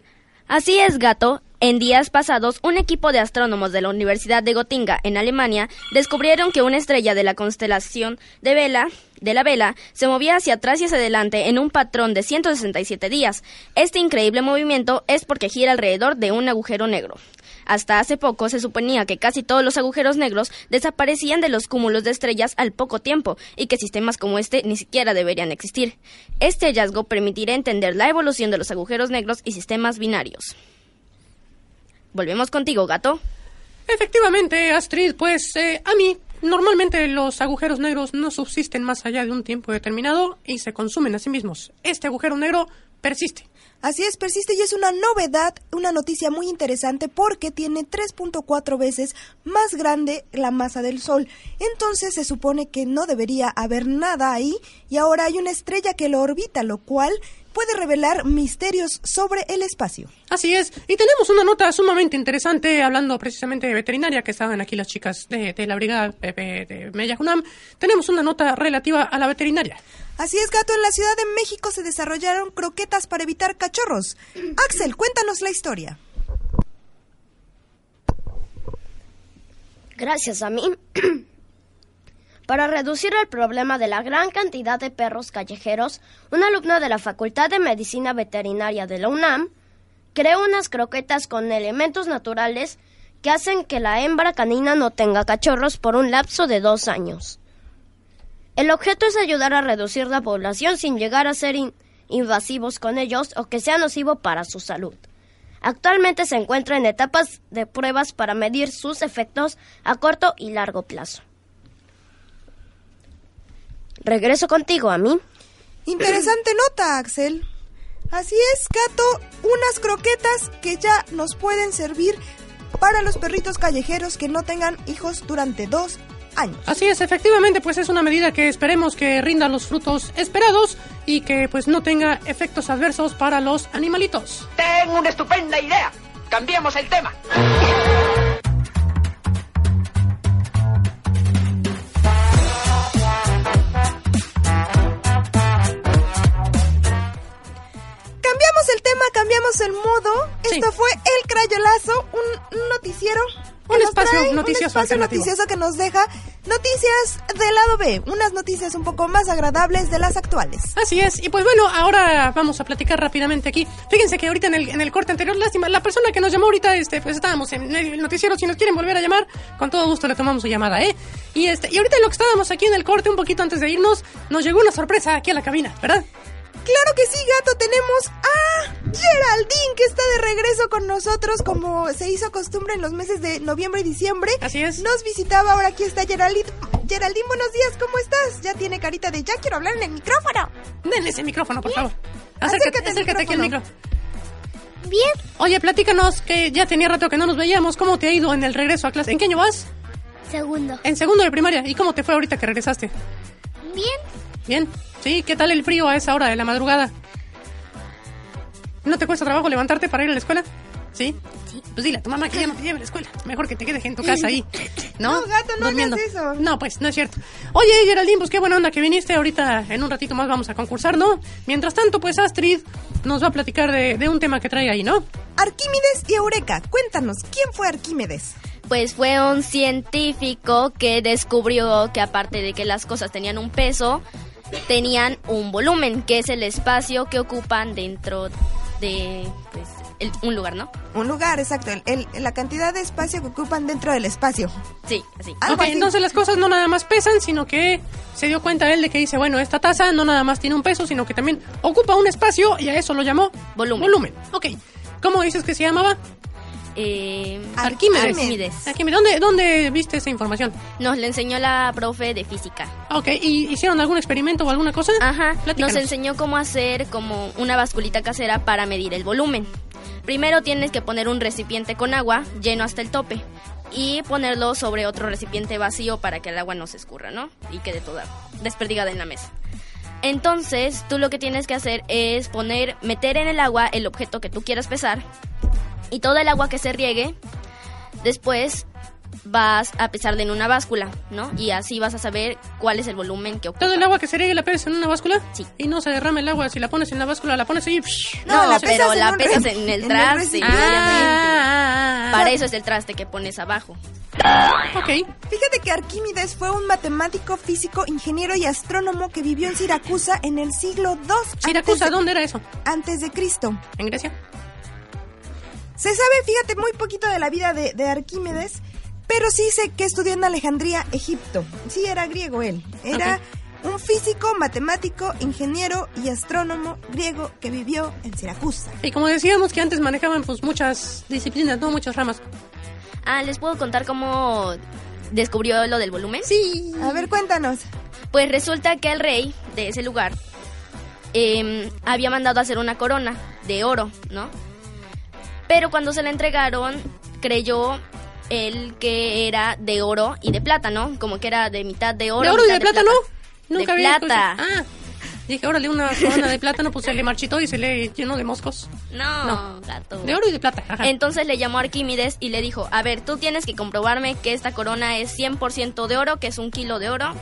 Así es, gato. En días pasados, un equipo de astrónomos de la Universidad de Gotinga, en Alemania, descubrieron que una estrella de la constelación de Vela, de la Vela, se movía hacia atrás y hacia adelante en un patrón de 167 días. Este increíble movimiento es porque gira alrededor de un agujero negro. Hasta hace poco se suponía que casi todos los agujeros negros desaparecían de los cúmulos de estrellas al poco tiempo y que sistemas como este ni siquiera deberían existir. Este hallazgo permitirá entender la evolución de los agujeros negros y sistemas binarios. Volvemos contigo, gato.
Efectivamente, Astrid, pues eh, a mí normalmente los agujeros negros no subsisten más allá de un tiempo determinado y se consumen a sí mismos. Este agujero negro persiste.
Así es, persiste y es una novedad, una noticia muy interesante porque tiene 3.4 veces más grande la masa del Sol. Entonces se supone que no debería haber nada ahí y ahora hay una estrella que lo orbita, lo cual puede revelar misterios sobre el espacio.
Así es, y tenemos una nota sumamente interesante hablando precisamente de veterinaria, que estaban aquí las chicas de, de la brigada eh, de Meyajunam. Tenemos una nota relativa a la veterinaria.
Así es, gato, en la Ciudad de México se desarrollaron croquetas para evitar cachorros. Axel, cuéntanos la historia.
Gracias a mí. Para reducir el problema de la gran cantidad de perros callejeros, una alumna de la Facultad de Medicina Veterinaria de la UNAM creó unas croquetas con elementos naturales que hacen que la hembra canina no tenga cachorros por un lapso de dos años. El objeto es ayudar a reducir la población sin llegar a ser in- invasivos con ellos o que sea nocivo para su salud. Actualmente se encuentra en etapas de pruebas para medir sus efectos a corto y largo plazo. Regreso contigo a mí.
Interesante nota, Axel. Así es, gato, unas croquetas que ya nos pueden servir para los perritos callejeros que no tengan hijos durante dos años.
Así es, efectivamente, pues es una medida que esperemos que rinda los frutos esperados y que pues no tenga efectos adversos para los animalitos.
Tengo una estupenda idea. Cambiemos el tema.
Esto fue El Crayolazo, un, noticiero.
Un espacio
trae
noticioso
Un espacio noticioso que nos deja noticias del lado B. Unas noticias un poco más agradables de las actuales.
Así es, y pues bueno, ahora vamos a platicar rápidamente aquí. Fíjense que ahorita en el, en el corte anterior, lástima, la persona que nos llamó ahorita, este, pues estábamos en el noticiero, si nos quieren volver a llamar, con todo gusto le tomamos su llamada, ¿eh? Y este, y ahorita en lo que estábamos aquí en el corte, un poquito antes de irnos, nos llegó una sorpresa aquí a la cabina, ¿verdad?
Claro que sí, gato. Tenemos a Geraldine, que está de regreso con nosotros, como se hizo costumbre en los meses de noviembre y diciembre.
Así es.
Nos visitaba, ahora aquí está Geraldine. Geraldine, buenos días, ¿cómo estás? Ya tiene carita de ya quiero hablar en el micrófono.
Denle ese micrófono, por favor.
Acércate
Acércate,
al
acércate aquí al micro.
micrófono.
Bien,
Oye, platícanos que ya tenía rato que no nos veíamos. ¿Cómo te ha ido en el regreso a clase? ¿En qué año vas?
Segundo.
En segundo de primaria. ¿Y cómo te fue ahorita que regresaste?
Bien.
Bien. ¿Sí? ¿Qué tal el frío a esa hora de la madrugada? ¿No te cuesta trabajo levantarte para ir a la escuela? ¿Sí? Pues dile a tu mamá que ya no te lleve a la escuela. Mejor que te quedes en tu casa ahí. ¿No?
No, gato, no
Durmiendo.
hagas eso.
No, pues no es cierto. Oye, Geraldine, pues qué buena onda que viniste. Ahorita en un ratito más vamos a concursar, ¿no? Mientras tanto, pues Astrid nos va a platicar de, de un tema que trae ahí, ¿no?
Arquímedes y Eureka, cuéntanos, ¿quién fue Arquímedes?
Pues fue un científico que descubrió que aparte de que las cosas tenían un peso, tenían un volumen, que es el espacio que ocupan dentro de pues, el- un lugar, ¿no?
Un lugar, exacto, el- el- la cantidad de espacio que ocupan dentro del espacio.
Sí, así.
Ok, entonces las cosas no nada más pesan, sino que se dio cuenta él de que dice, bueno, esta taza no nada más tiene un peso, sino que también ocupa un espacio y a eso lo llamó
volumen.
Volumen, ok. ¿Cómo dices que se llamaba?
Eh,
Arquímedes.
Arquímedes.
Arquímedes. ¿Dónde, ¿Dónde viste esa información?
Nos le enseñó la profe de física.
Ok, ¿y hicieron algún experimento o alguna cosa?
Ajá,
Platícanos.
nos enseñó cómo hacer como una basculita casera para medir el volumen. Primero tienes que poner un recipiente con agua lleno hasta el tope y ponerlo sobre otro recipiente vacío para que el agua no se escurra, ¿no? Y quede toda desperdigada en la mesa. Entonces, tú lo que tienes que hacer es poner, meter en el agua el objeto que tú quieras pesar y todo el agua que se riegue, después vas a pesarle en una báscula, ¿no? Y así vas a saber cuál es el volumen que ocupa.
¿Todo el agua que se riegue la pesas en una báscula?
Sí.
Y no se derrama el agua, si la pones en la báscula, la pones ahí... psh,
No,
se-
pero la pesas en el
en el
traste, obviamente. Para eso es el traste que pones abajo.
Ok.
Fíjate que Arquímedes fue un matemático, físico, ingeniero y astrónomo que vivió en Siracusa en el siglo II.
Siracusa,
de-
¿dónde era eso?
Antes de Cristo.
¿En Grecia?
Se sabe, fíjate, muy poquito de la vida de, de Arquímedes, pero sí sé que estudió en Alejandría, Egipto. Sí, era griego él. Era un físico, matemático, ingeniero y astrónomo griego que vivió en Siracusa.
Y como decíamos que antes manejaban pues muchas disciplinas, no muchas ramas.
Ah, ¿les puedo contar cómo descubrió lo del volumen?
Sí. A ver, cuéntanos.
Pues resulta que el rey de ese lugar em, había mandado a hacer una corona de oro, ¿no? Pero cuando se la entregaron, creyó él que era de oro y de plata, ¿no? Como que era de mitad de oro.
¿De oro y
mitad
de plátano?
De
Nunca había
plata.
escuchado. Ah, dije, órale, una corona de plátano, pues se le marchitó y se le llenó de moscos.
No,
No.
gato.
De oro y de plata. Ajá.
Entonces le llamó a Arquímedes y le dijo, a ver, tú tienes que comprobarme que esta corona es 100% de oro, que es un kilo de oro.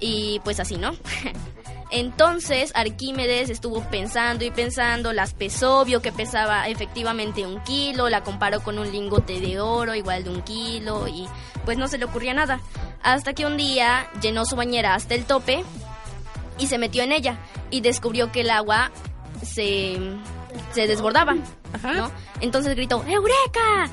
Y pues así, ¿no? Entonces Arquímedes estuvo pensando y pensando, las pesó, vio que pesaba efectivamente un kilo, la comparó con un lingote de oro igual de un kilo y pues no se le ocurría nada. Hasta que un día llenó su bañera hasta el tope y se metió en ella y descubrió que el agua se, se desbordaba, ¿no? Entonces gritó, ¡Eureka!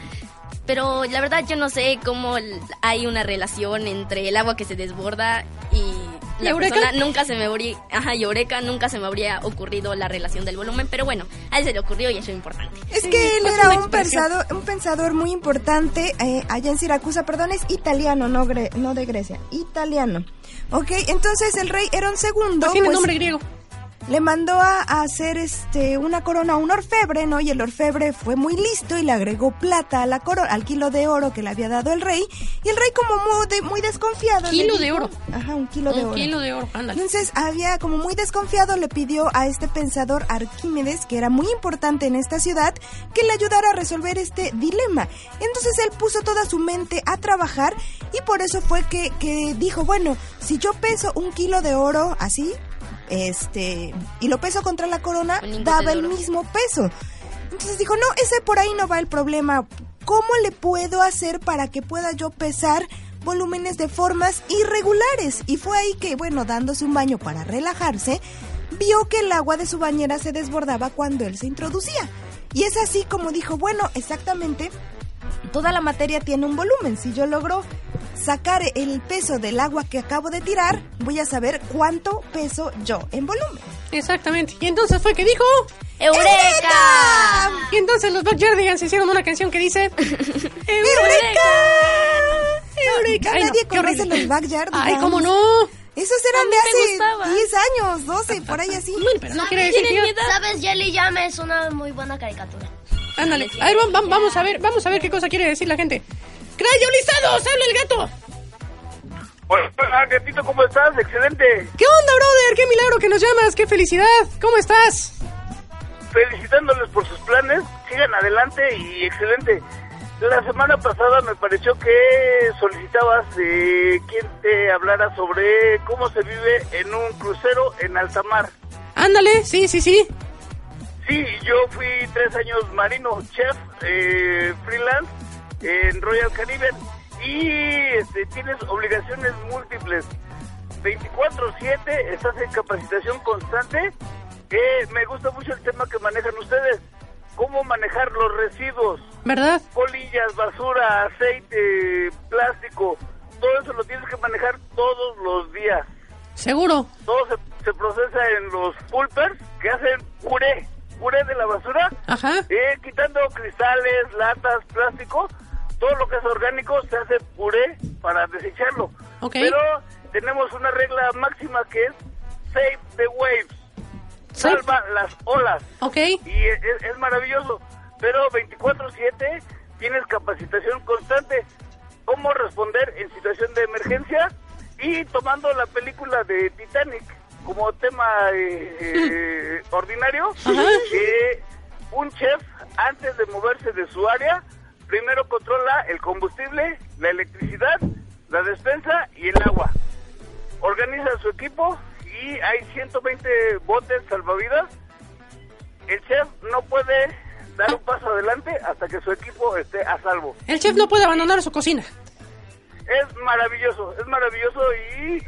Pero la verdad yo no sé cómo hay una relación entre el agua que se desborda y la
¿Y Eureka?
persona nunca se me habría, ajá, y Eureka nunca se me habría ocurrido la relación del volumen, pero bueno, a él se le ocurrió y eso es importante.
Es que él
pues
era un pensador, un pensador muy importante eh, allá en Siracusa, perdón, es italiano, no, gre- no de Grecia, italiano. Ok, entonces el rey Herón II
Pues tiene
pues,
nombre griego.
Le mandó a, hacer este una corona a un orfebre, ¿no? Y el orfebre fue muy listo y le agregó plata a la corona, al kilo de oro que le había dado el rey. Y el rey como muy, de- muy desconfiado.
Kilo de oro.
Ajá, un kilo de
Un
oro.
kilo de oro, ándale.
Entonces había como muy desconfiado, le pidió a este pensador Arquímedes, que era muy importante en esta ciudad, que le ayudara a resolver este dilema. Entonces él puso toda su mente a trabajar y por eso fue que, que dijo, bueno, si yo peso un kilo de oro así, este, y lo peso contra la corona, daba el mismo peso. Entonces dijo, no, ese por ahí no va el problema. ¿Cómo le puedo hacer para que pueda yo pesar volúmenes de formas irregulares? Y fue ahí que, bueno, dándose un baño para relajarse, vio que el agua de su bañera se desbordaba cuando él se introducía. Y es así como dijo, bueno, exactamente, toda la materia tiene un volumen. Si yo logro sacar el peso del agua que acabo de tirar, voy a saber cuánto peso yo en volumen.
Exactamente. Y entonces fue que dijo...
¡Eureka!
Y entonces los Backyardigans hicieron una canción que dice...
¡Eureka!
¡Eureka! No,
nadie
qué
conoce los Backyardigans.
Ay, ¿cómo no?
Esos eran de hace
gustaba.
10 años, 12, por ahí así.
Bueno, pero no quiere decir que...
¿Sabes? Jelly Jam es una muy buena caricatura.
Ándale. A ver, vam- vam- vamos a ver, vamos a ver qué cosa quiere decir la gente. ¡Crayolizados! ¡Habla el gato!
Hola, hola, gatito, ¿cómo estás? Excelente.
¿Qué onda, brother? ¡Qué milagro que nos llamas! ¡Qué felicidad! ¿Cómo estás?
Felicitándoles por sus planes. Sigan adelante y excelente. La semana pasada me pareció que solicitabas eh, quien te hablara sobre cómo se vive en un crucero en alta mar.
Ándale, sí, sí, sí.
Sí, yo fui tres años marino, chef, eh, freelance en Royal Caribbean y este, tienes obligaciones múltiples. 24/7 estás en capacitación constante. Eh, me gusta mucho el tema que manejan ustedes. Cómo manejar los residuos.
¿Verdad?
Colillas, basura, aceite, plástico. Todo eso lo tienes que manejar todos los días.
Seguro.
Todo se, se procesa en los pulpers que hacen puré. Puré de la basura.
Ajá.
Eh, quitando cristales, latas, plástico. Todo lo que es orgánico se hace puré para desecharlo.
Ok.
Pero tenemos una regla máxima que es save the waves.
Save-
Salva las olas.
Ok.
Y es, es maravilloso. Pero 24-7 tienes capacitación constante. Cómo responder en situación de emergencia. Y tomando la película de Titanic como tema eh, eh, ordinario, eh, un chef antes de moverse de su área, primero controla el combustible, la electricidad, la despensa y el agua. Organiza su equipo y hay 120 botes salvavidas. El chef no puede dar un paso adelante hasta que su equipo esté a salvo.
El chef no puede abandonar su cocina.
Es maravilloso, es maravilloso y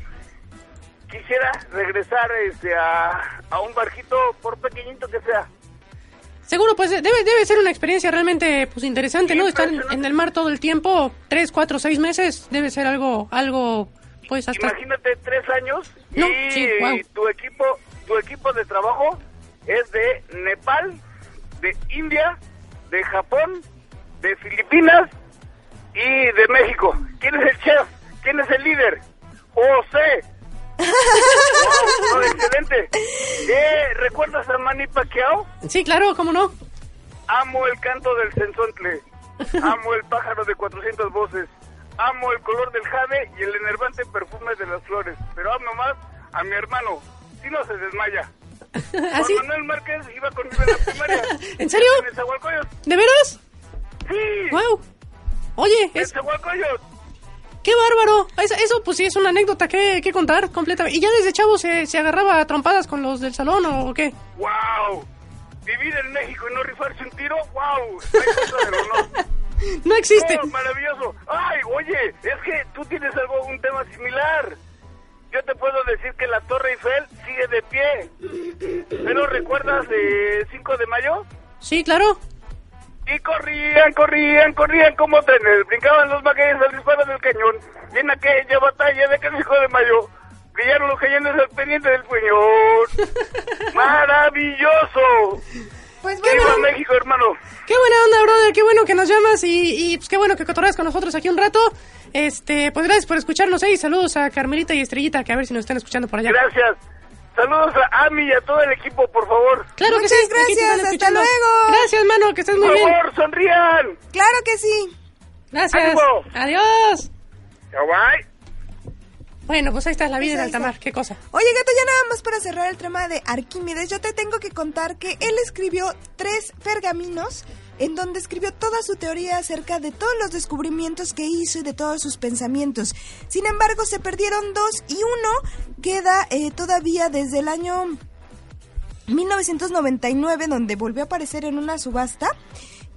quisiera regresar este a, a un barquito por pequeñito que sea.
Seguro, pues debe, debe ser una experiencia realmente pues interesante, ¿no? Estar en, el mar todo el tiempo, tres, cuatro, seis meses, debe ser algo, algo, pues hasta...
Imagínate tres años
No,
y
sí, guau.
tu equipo, tu equipo de trabajo es de Nepal, de India, de Japón, de Filipinas y de México. ¿Quién es el chef? ¿Quién es el líder? José. wow, no, excelente. Eh, ¿Recuerdas a Manny Pacquiao?
Sí, claro, ¿cómo no?
Amo el canto del censontle. Amo el pájaro de 400 voces. Amo el color del jade y el enervante perfume de las flores. Pero amo más a mi hermano. Si no se desmaya.
¿Así?
Juan Manuel Márquez iba conmigo en la primaria.
¿En serio?
En.
¿De veras?
Sí.
Wow. Oye,
En
es,
Nezahualcóyotl.
Qué bárbaro. Eso, eso, pues sí es una anécdota que, que contar completamente. ¿Y ya desde chavo se, se agarraba a trompadas con los del salón o, o qué?
¡Wow! Vivir en México y no rifarse un tiro, ¡wow! No.
No existe.
No, maravilloso. Ay, oye, es que tú tienes algo, un tema similar. Yo te puedo decir que la Torre Eiffel sigue de pie. ¿Pero recuerdas de 5 de mayo?
Sí, claro.
Y corrían, corrían, corrían como trenes. Brincaban los magueyes al disparo del cañón. Y en aquella batalla de 5 de mayo brillaron los cañones al pendiente del puñón. ¡Maravilloso!
Pues
¡Viva México, hermano!
Qué buena onda, brother. Qué bueno que nos llamas y, y pues qué bueno que cotorreas con nosotros aquí un rato. Este, pues gracias por escucharnos, ¿eh? Y saludos a Carmelita y Estrellita, que a ver si nos están escuchando por allá.
Gracias. Saludos a Ami y a todo el equipo, por favor.
Claro que
Muchas
sí. aquí te
gracias, hasta luego.
Gracias, mano, que estés muy
Por
bien.
favor, sonrían.
Claro que sí.
Gracias.
ánimo.
Adiós.
Chao, bye.
Bueno, pues ahí está la vida
Pues
en alta mar. Qué cosa.
Oye, gato, ya nada más para cerrar el tema de Arquímedes, yo te tengo que contar que él escribió tres pergaminos en donde escribió toda su teoría acerca de todos los descubrimientos que hizo y de todos sus pensamientos. Sin embargo, se perdieron dos y uno queda eh, todavía desde el año 1999, donde volvió a aparecer en una subasta.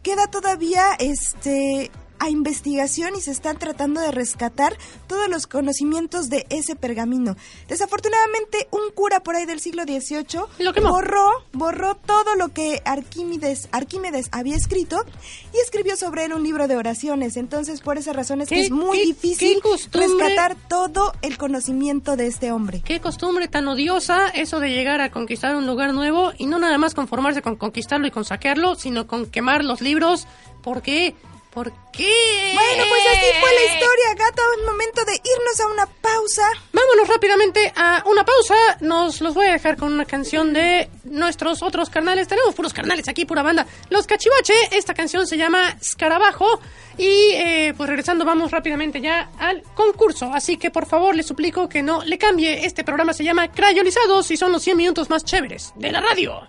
Queda todavía este a investigación y se están tratando de rescatar todos los conocimientos de ese pergamino. Desafortunadamente, un cura por ahí del siglo XVIII borró, borró todo lo que Arquímedes, Arquímedes había escrito y escribió sobre él un libro de oraciones. Entonces, por esa razón es que
¿Qué-
es muy
qué-
difícil
qué
rescatar todo el conocimiento de este hombre.
Qué costumbre tan odiosa eso de llegar a conquistar un lugar nuevo y no nada más conformarse con conquistarlo y con saquearlo, sino con quemar los libros. ¿Por qué? ¿Por qué?
Bueno, pues así fue la historia, gato. Es momento de irnos a una pausa.
Vámonos rápidamente a una pausa. Nos los voy a dejar con una canción de nuestros otros carnales. Tenemos puros carnales aquí, pura banda. Los Cachivache. Esta canción se llama Escarabajo. Y eh, pues regresando, vamos rápidamente ya al concurso. Así que por favor le suplico que no le cambie. Este programa se llama Crayolizados y son los 100 minutos más chéveres de la radio.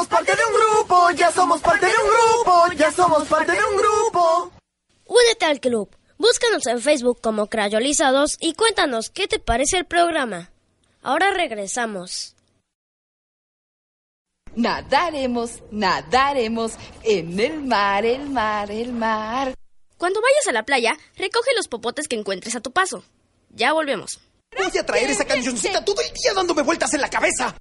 Somos parte de un grupo, ya somos parte de un grupo, ya somos parte de un grupo.
Únete al club. Búscanos en Facebook como Crayolizados y cuéntanos qué te parece el programa. Ahora regresamos.
Nadaremos, nadaremos en el mar, el mar, el mar.
Cuando vayas a la playa, recoge los popotes que encuentres a tu paso. Ya volvemos.
Voy a traer esa cancioncita todo el día dándome vueltas en la cabeza.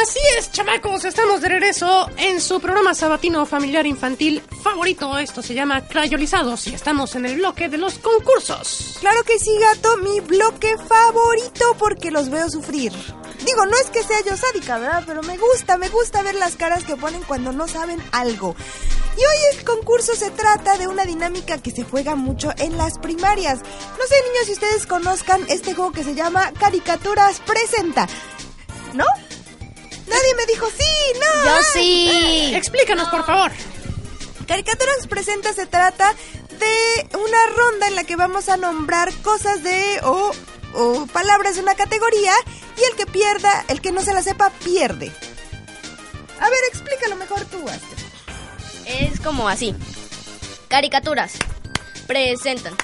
Así es, chamacos, estamos de regreso en su programa sabatino familiar infantil favorito. Esto se llama Crayolizados y estamos en el bloque de los concursos.
Claro que sí, gato, mi bloque favorito porque los veo sufrir. Digo, no es que sea yo sádica, ¿verdad? Pero me gusta, me gusta ver las caras que ponen cuando no saben algo. Y hoy el concurso se trata de una dinámica que se juega mucho en las primarias. No sé, niños, si ustedes conozcan este juego que se llama Caricaturas Presenta. ¿No? Nadie me dijo sí, no.
Yo sí.
Explícanos, por favor.
Caricaturas Presenta se trata de una ronda en la que vamos a nombrar cosas de o, o palabras de una categoría y el que pierda, el que no se la sepa, pierde. A ver, explícalo mejor tú, Astrid.
Es como así. Caricaturas. Presentan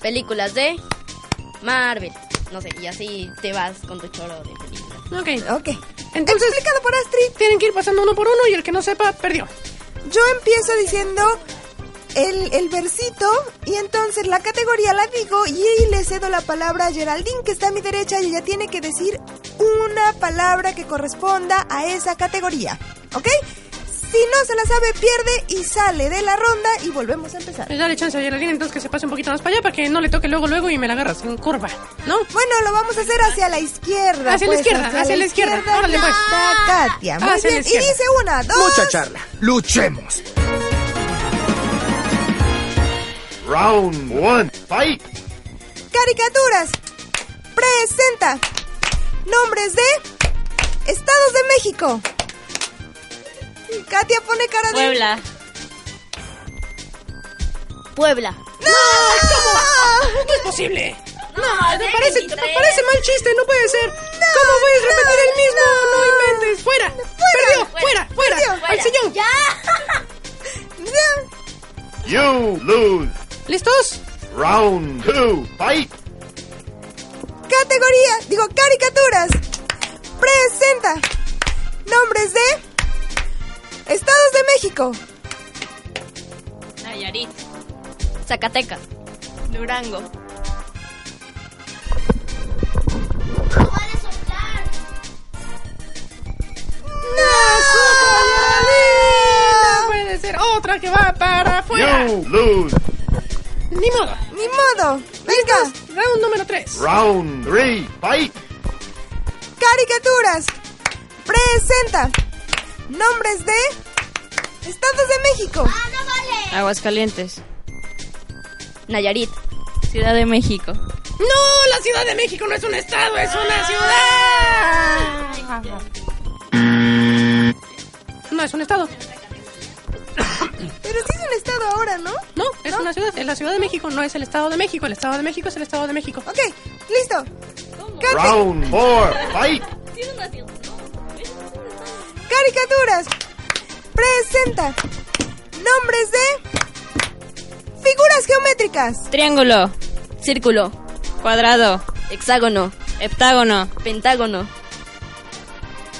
películas de Marvel. No sé, y así te vas con tu choro de películas.
Ok.
Ok.
Entonces,
Explicado por Astrid.
tienen que ir pasando uno por uno y el que no sepa, perdió.
Yo empiezo diciendo el, el versito y entonces la categoría la digo y ahí le cedo la palabra a Geraldine que está a mi derecha y ella tiene que decir una palabra que corresponda a esa categoría. ¿Ok? Si no se la sabe, pierde y sale de la ronda y volvemos a empezar.
Pues dale chance a Geraldine entonces que se pase un poquito más para allá para que no le toque luego, luego y me la agarras en curva, ¿no?
Bueno, lo vamos a hacer hacia la izquierda.
Hacia la
pues,
izquierda, hacia la izquierda. Órale, pues.
Está Katia. Muy
Hacia la
bien. Y
izquierda.
dice una, dos.
Mucha charla. Luchemos. Round one. Fight.
Caricaturas. Presenta. Nombres de Estados de México. Katia pone cara de...
Puebla.
Puebla.
¡No! ¡No es posible! No, me parece, me parece mal chiste, no puede ser. ¿Cómo puedes repetir el mismo? No, inventes. Fuera. Perdió. Fuera, fuera.
Perdió.
Al sillón.
¡Ya!
You lose.
¿Listos?
Round two. Fight.
Categoría, digo, caricaturas. Presenta. Nombres de Estados de México.
Nayarit.
Zacatecas.
Durango.
No puede ser otra que va para afuera.
You lose.
Ni modo.
Ni modo. Venga.
Round número 3.
Round three. Fight.
Caricaturas. Presenta. Nombres de Estados de México.
Aguascalientes.
Nayarit.
Ciudad de México.
No, la Ciudad de México no es un estado, es una ciudad. No es un estado.
Pero sí es un estado ahora, ¿no?
No, es una ciudad. Es la Ciudad de México, no es el Estado de México. El Estado de México es el Estado de México.
Ok, listo. Cate-
Round four. Fight.
Caricaturas. Presenta. Nombres de figuras geométricas.
Triángulo.
Círculo.
Cuadrado.
Hexágono.
Heptágono.
Pentágono.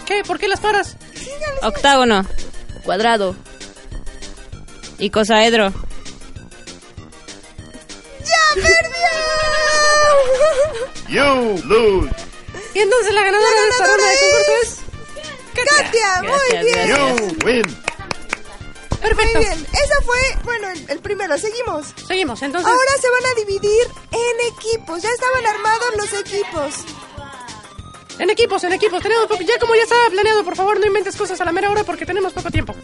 ¿Qué? ¿Por qué las paras?
Octágono.
Cuadrado.
Icosaedro.
¡Ya! perdió!
You lose.
Y entonces la ganadora
La
de esta ronda de concurso es...
Katia, muy bien.
You win.
Perfecto.
Muy bien, esa fue, bueno, el, el primero, seguimos.
Seguimos, entonces...
Ahora se van a dividir en equipos, ya estaban armados los equipos.
En equipos, en equipos, tenemos poco... Ya como ya estaba planeado, por favor, no inventes cosas a la mera hora porque tenemos poco tiempo.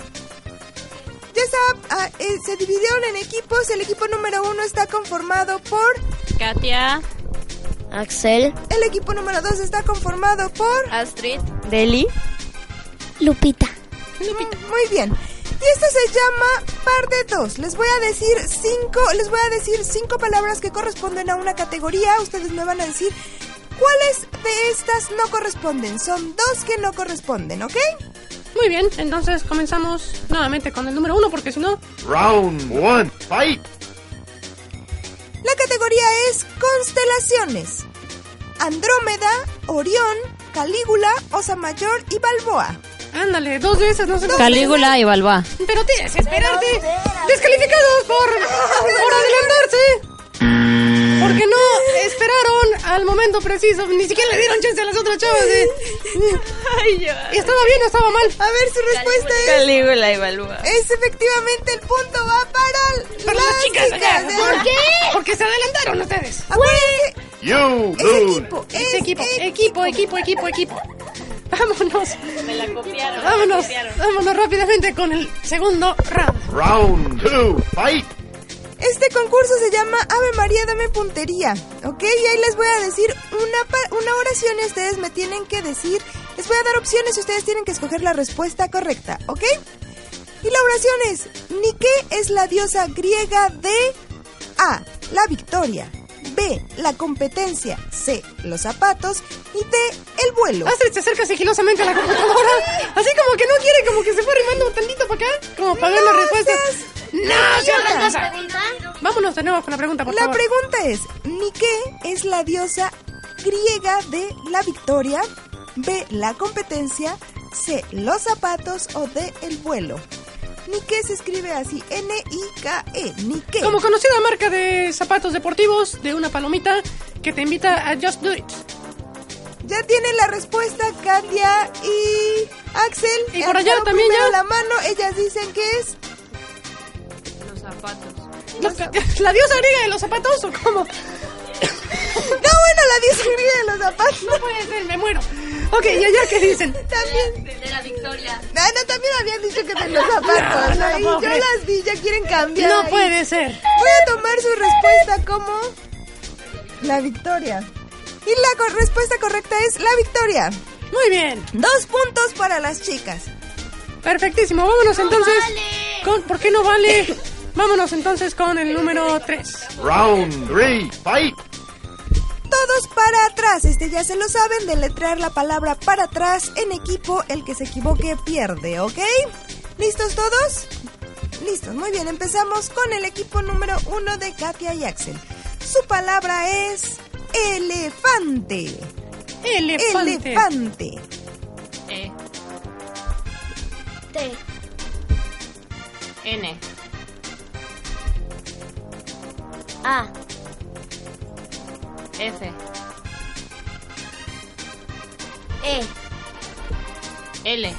Ah, eh, se dividieron en equipos, el equipo número uno está conformado por...
Katia.
Axel.
El equipo número dos está conformado por...
Astrid.
Deli.
Lupita.
Muy bien. Y esto se llama par de dos. Les voy a decir cinco, les voy a decir cinco palabras que corresponden a una categoría. Ustedes me van a decir cuáles de estas no corresponden. Son dos que no corresponden, ¿ok?
Muy bien, entonces comenzamos nuevamente con el número uno porque si no...
Round one. Fight.
La categoría es constelaciones. Andrómeda, Orión, Calígula, Osa Mayor y Balboa.
Ándale, dos veces, no sé...
Calígula y Balboa.
Pero tienes que esperarte. Descalificados por, por adelantarse. Porque no esperaron al momento preciso. Ni siquiera le dieron chance a las otras chavas de... ¿Y estaba bien o estaba mal?
A ver, su respuesta es...
Calígula Balboa.
Es efectivamente el punto va para,
Para las chicas allá.
de-
¿Por qué? Porque se adelantaron ustedes.
Acuérdense,
You
es
lose.
equipo,
Es
es
equipo, equipo, equipo, equipo, equipo. Vámonos.
Me la copiaron.
Vámonos, vámonos rápidamente con el segundo round.
Round two. Fight.
Este concurso se llama Ave María, dame puntería, ¿ok? Y ahí les voy a decir una, una oración y ustedes me tienen que decir, les voy a dar opciones y ustedes tienen que escoger la respuesta correcta, ¿ok? Y la oración es, Nike es la diosa griega de A, la victoria, B, la competencia, C, los zapatos y D, el vuelo.
Astrid se acerca sigilosamente a la computadora. Así como que no quiere, como que se fue arrimando tantito para acá. Como para ver la respuesta. ¡No, sea otra cosa! Vámonos de nuevo con la pregunta, por
La
favor.
pregunta es, Nike es la diosa griega de la victoria, B, la competencia, C, los zapatos o D, el vuelo. Nike se escribe así, N-I-K-E, Nike.
Como conocida marca de zapatos deportivos de una palomita que te invita a Just Do It.
Ya tienen la respuesta Katia y Axel.
Y por allá también ya.
la mano, ellas dicen que es...
Los zapatos.
¿La, la diosa griega de los zapatos o cómo?
No, bueno, la diosa griega de los zapatos.
No puede ser, me muero. Ok, ¿y allá qué dicen?
También...
De la victoria.
Ah, no, también habían dicho que de los zapatos.
No, no
yo las vi, ya quieren cambiar.
No puede ser.
Voy a tomar su respuesta como la victoria. Y la co- respuesta correcta es la victoria.
Muy bien.
Dos puntos para las chicas.
Perfectísimo. Vámonos entonces. Con, ¿Por qué no vale? Vámonos entonces con el número 3.
Round three. Fight.
Todos para atrás. Este ya se lo saben. Deletrear la palabra para atrás en equipo. El que se equivoque pierde, ¿ok? ¿Listos todos? Listos. Muy bien. Empezamos con el equipo número uno de Katia y Axel. Su palabra es elefante.
Elefante.
Elefante.
E.
T.
N.
A.
F.
E.
L.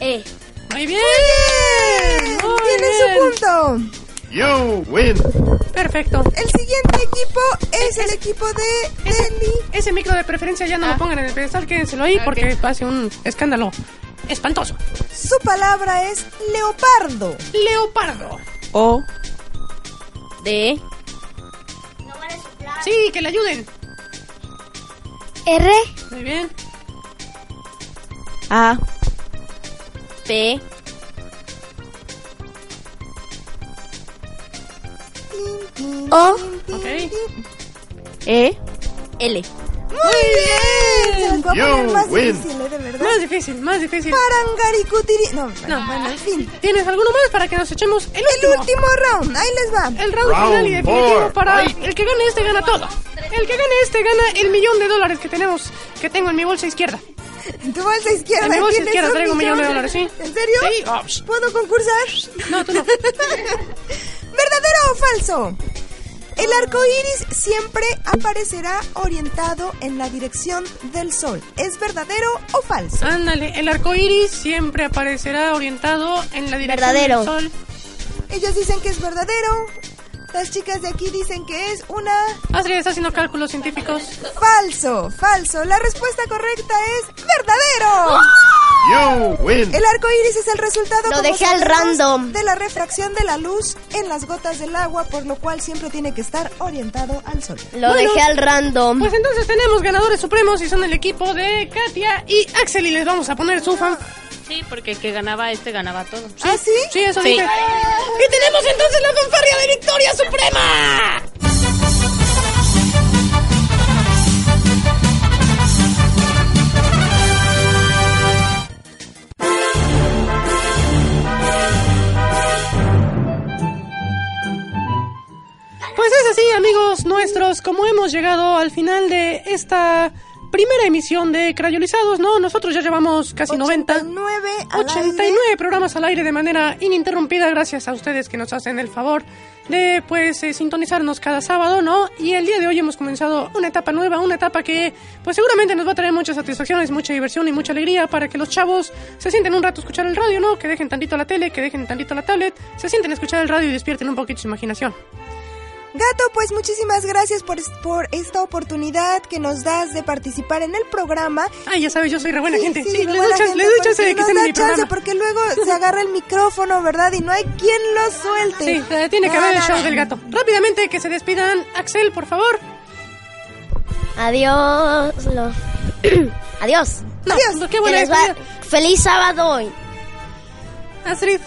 E.
Muy bien. Muy
Tiene su punto.
You win.
Perfecto.
El siguiente equipo es el equipo de
Ese,
Deli.
ese micro de preferencia ya no
Ah.
lo pongan en el pedestal, quédenselo ahí porque hace un escándalo espantoso.
Su palabra es leopardo.
Leopardo.
O.
D.
Sí, que le ayuden.
R.
Muy bien.
A.
P.
O.
Ok.
E.
L.
Muy bien. Se las voy a
You
poner más
win.
difícil, ¿eh? De verdad.
Más difícil, más difícil.
Parangaricutiri. No,
No,
bueno, en fin.
¿Tienes alguno más para que nos echemos el
El
último?
último round. Ahí les va.
El round,
Round
final y definitivo
four,
para el que gane este gana todo. El que gane este gana el millón de dólares que tenemos, que tengo en mi bolsa izquierda.
En tu bolsa izquierda.
En mi bolsa izquierda traigo un millón de dólares, sí.
¿En serio?
Sí. Oh.
¿Puedo concursar?
No, tú no.
¿Verdadero o falso? El arco iris siempre aparecerá orientado en la dirección del sol. ¿Es verdadero o falso?
Ándale, el arco iris siempre aparecerá orientado en la dirección
Verdadero.
del sol.
Ellos dicen que es verdadero. Las chicas de aquí dicen que es una...
Astrid está haciendo cálculos científicos.
Falso, falso. La respuesta correcta es verdadero.
You win.
El arco iris es el resultado
Lo dejé al random.
de la refracción de la luz en las gotas del agua, por lo cual siempre tiene que estar orientado al sol.
Lo
Bueno,
dejé al random.
Pues entonces tenemos ganadores supremos y son el equipo de Katia y Axel y les vamos a poner su fan.
Sí, porque el que ganaba este ganaba todo.
¿Ah, sí?
Sí, eso
Sí.
dije. Y tenemos entonces la fanfarria de Victoria Suprema. Pues es así, amigos nuestros, como hemos llegado al final de esta primera emisión de Crayolizados, ¿no? Nosotros ya llevamos casi 90.
89 al
89 programas al aire de manera ininterrumpida gracias a ustedes que nos hacen el favor de pues eh, sintonizarnos cada sábado, ¿no? Y el día de hoy hemos comenzado una etapa nueva, una etapa que pues seguramente nos va a traer muchas satisfacciones, mucha diversión y mucha alegría para que los chavos se sienten un rato a escuchar el radio, ¿no? Que dejen tantito la tele, que dejen tantito la tablet, se sienten a escuchar el radio y despierten un poquito su imaginación.
Gato, pues muchísimas gracias por, por esta oportunidad que nos das de participar en el programa.
Ay, ya sabes, yo soy re buena gente. Sí, les
buena
doy chance, chance
porque
de que estén en mi
chance,
programa.
porque luego se agarra el micrófono, ¿verdad? Y no hay quien lo suelte.
Sí, eh, tiene que
No,
haber el show del gato. Rápidamente, que se despidan. Axel, por favor.
Adiós. Lo- Adiós.
No,
Adiós.
qué buena
va-. Feliz sábado hoy.
Astrid.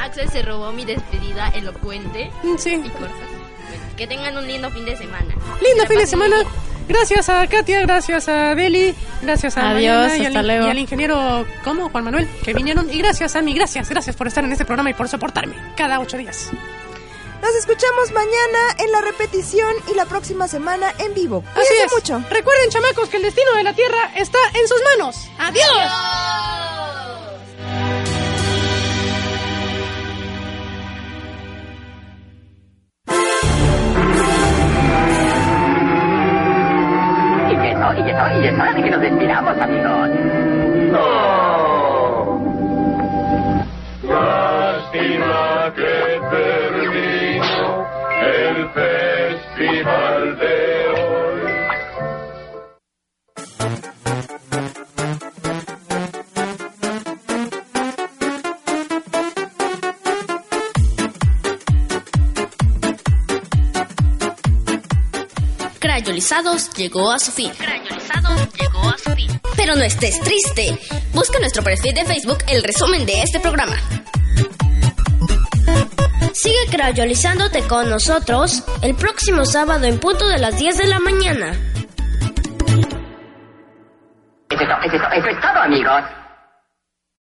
Axel se robó mi despedida elocuente
Mm, Sí.
y corta. Que tengan un lindo fin de semana.
Lindo fin de semana.
bien.
Gracias a Katia, gracias a Deli, gracias a
Adiós,
Mariana y,
hasta
al,
luego.
y al ingeniero, ¿cómo? Juan Manuel, que vinieron. Y gracias a mí, gracias, gracias por estar en este programa y por soportarme cada ocho días.
Nos escuchamos mañana en la repetición y la próxima semana en vivo.
Así
Cuídense
es.
mucho.
Recuerden, chamacos, que el destino de la Tierra está en sus manos. ¡Adiós!
Y eso, y eso, y es hora de que nos despidamos, amigos.
Lástima que terminó el festival de
Crayolizados llegó a su fin. Crayolizados llegó a su fin. Pero no estés triste. Busca en nuestro perfil de Facebook el resumen de este programa.
Sigue crayolizándote con nosotros el próximo sábado en punto de las 10 de la mañana.
Es eso, es eso, eso es todo, amigos.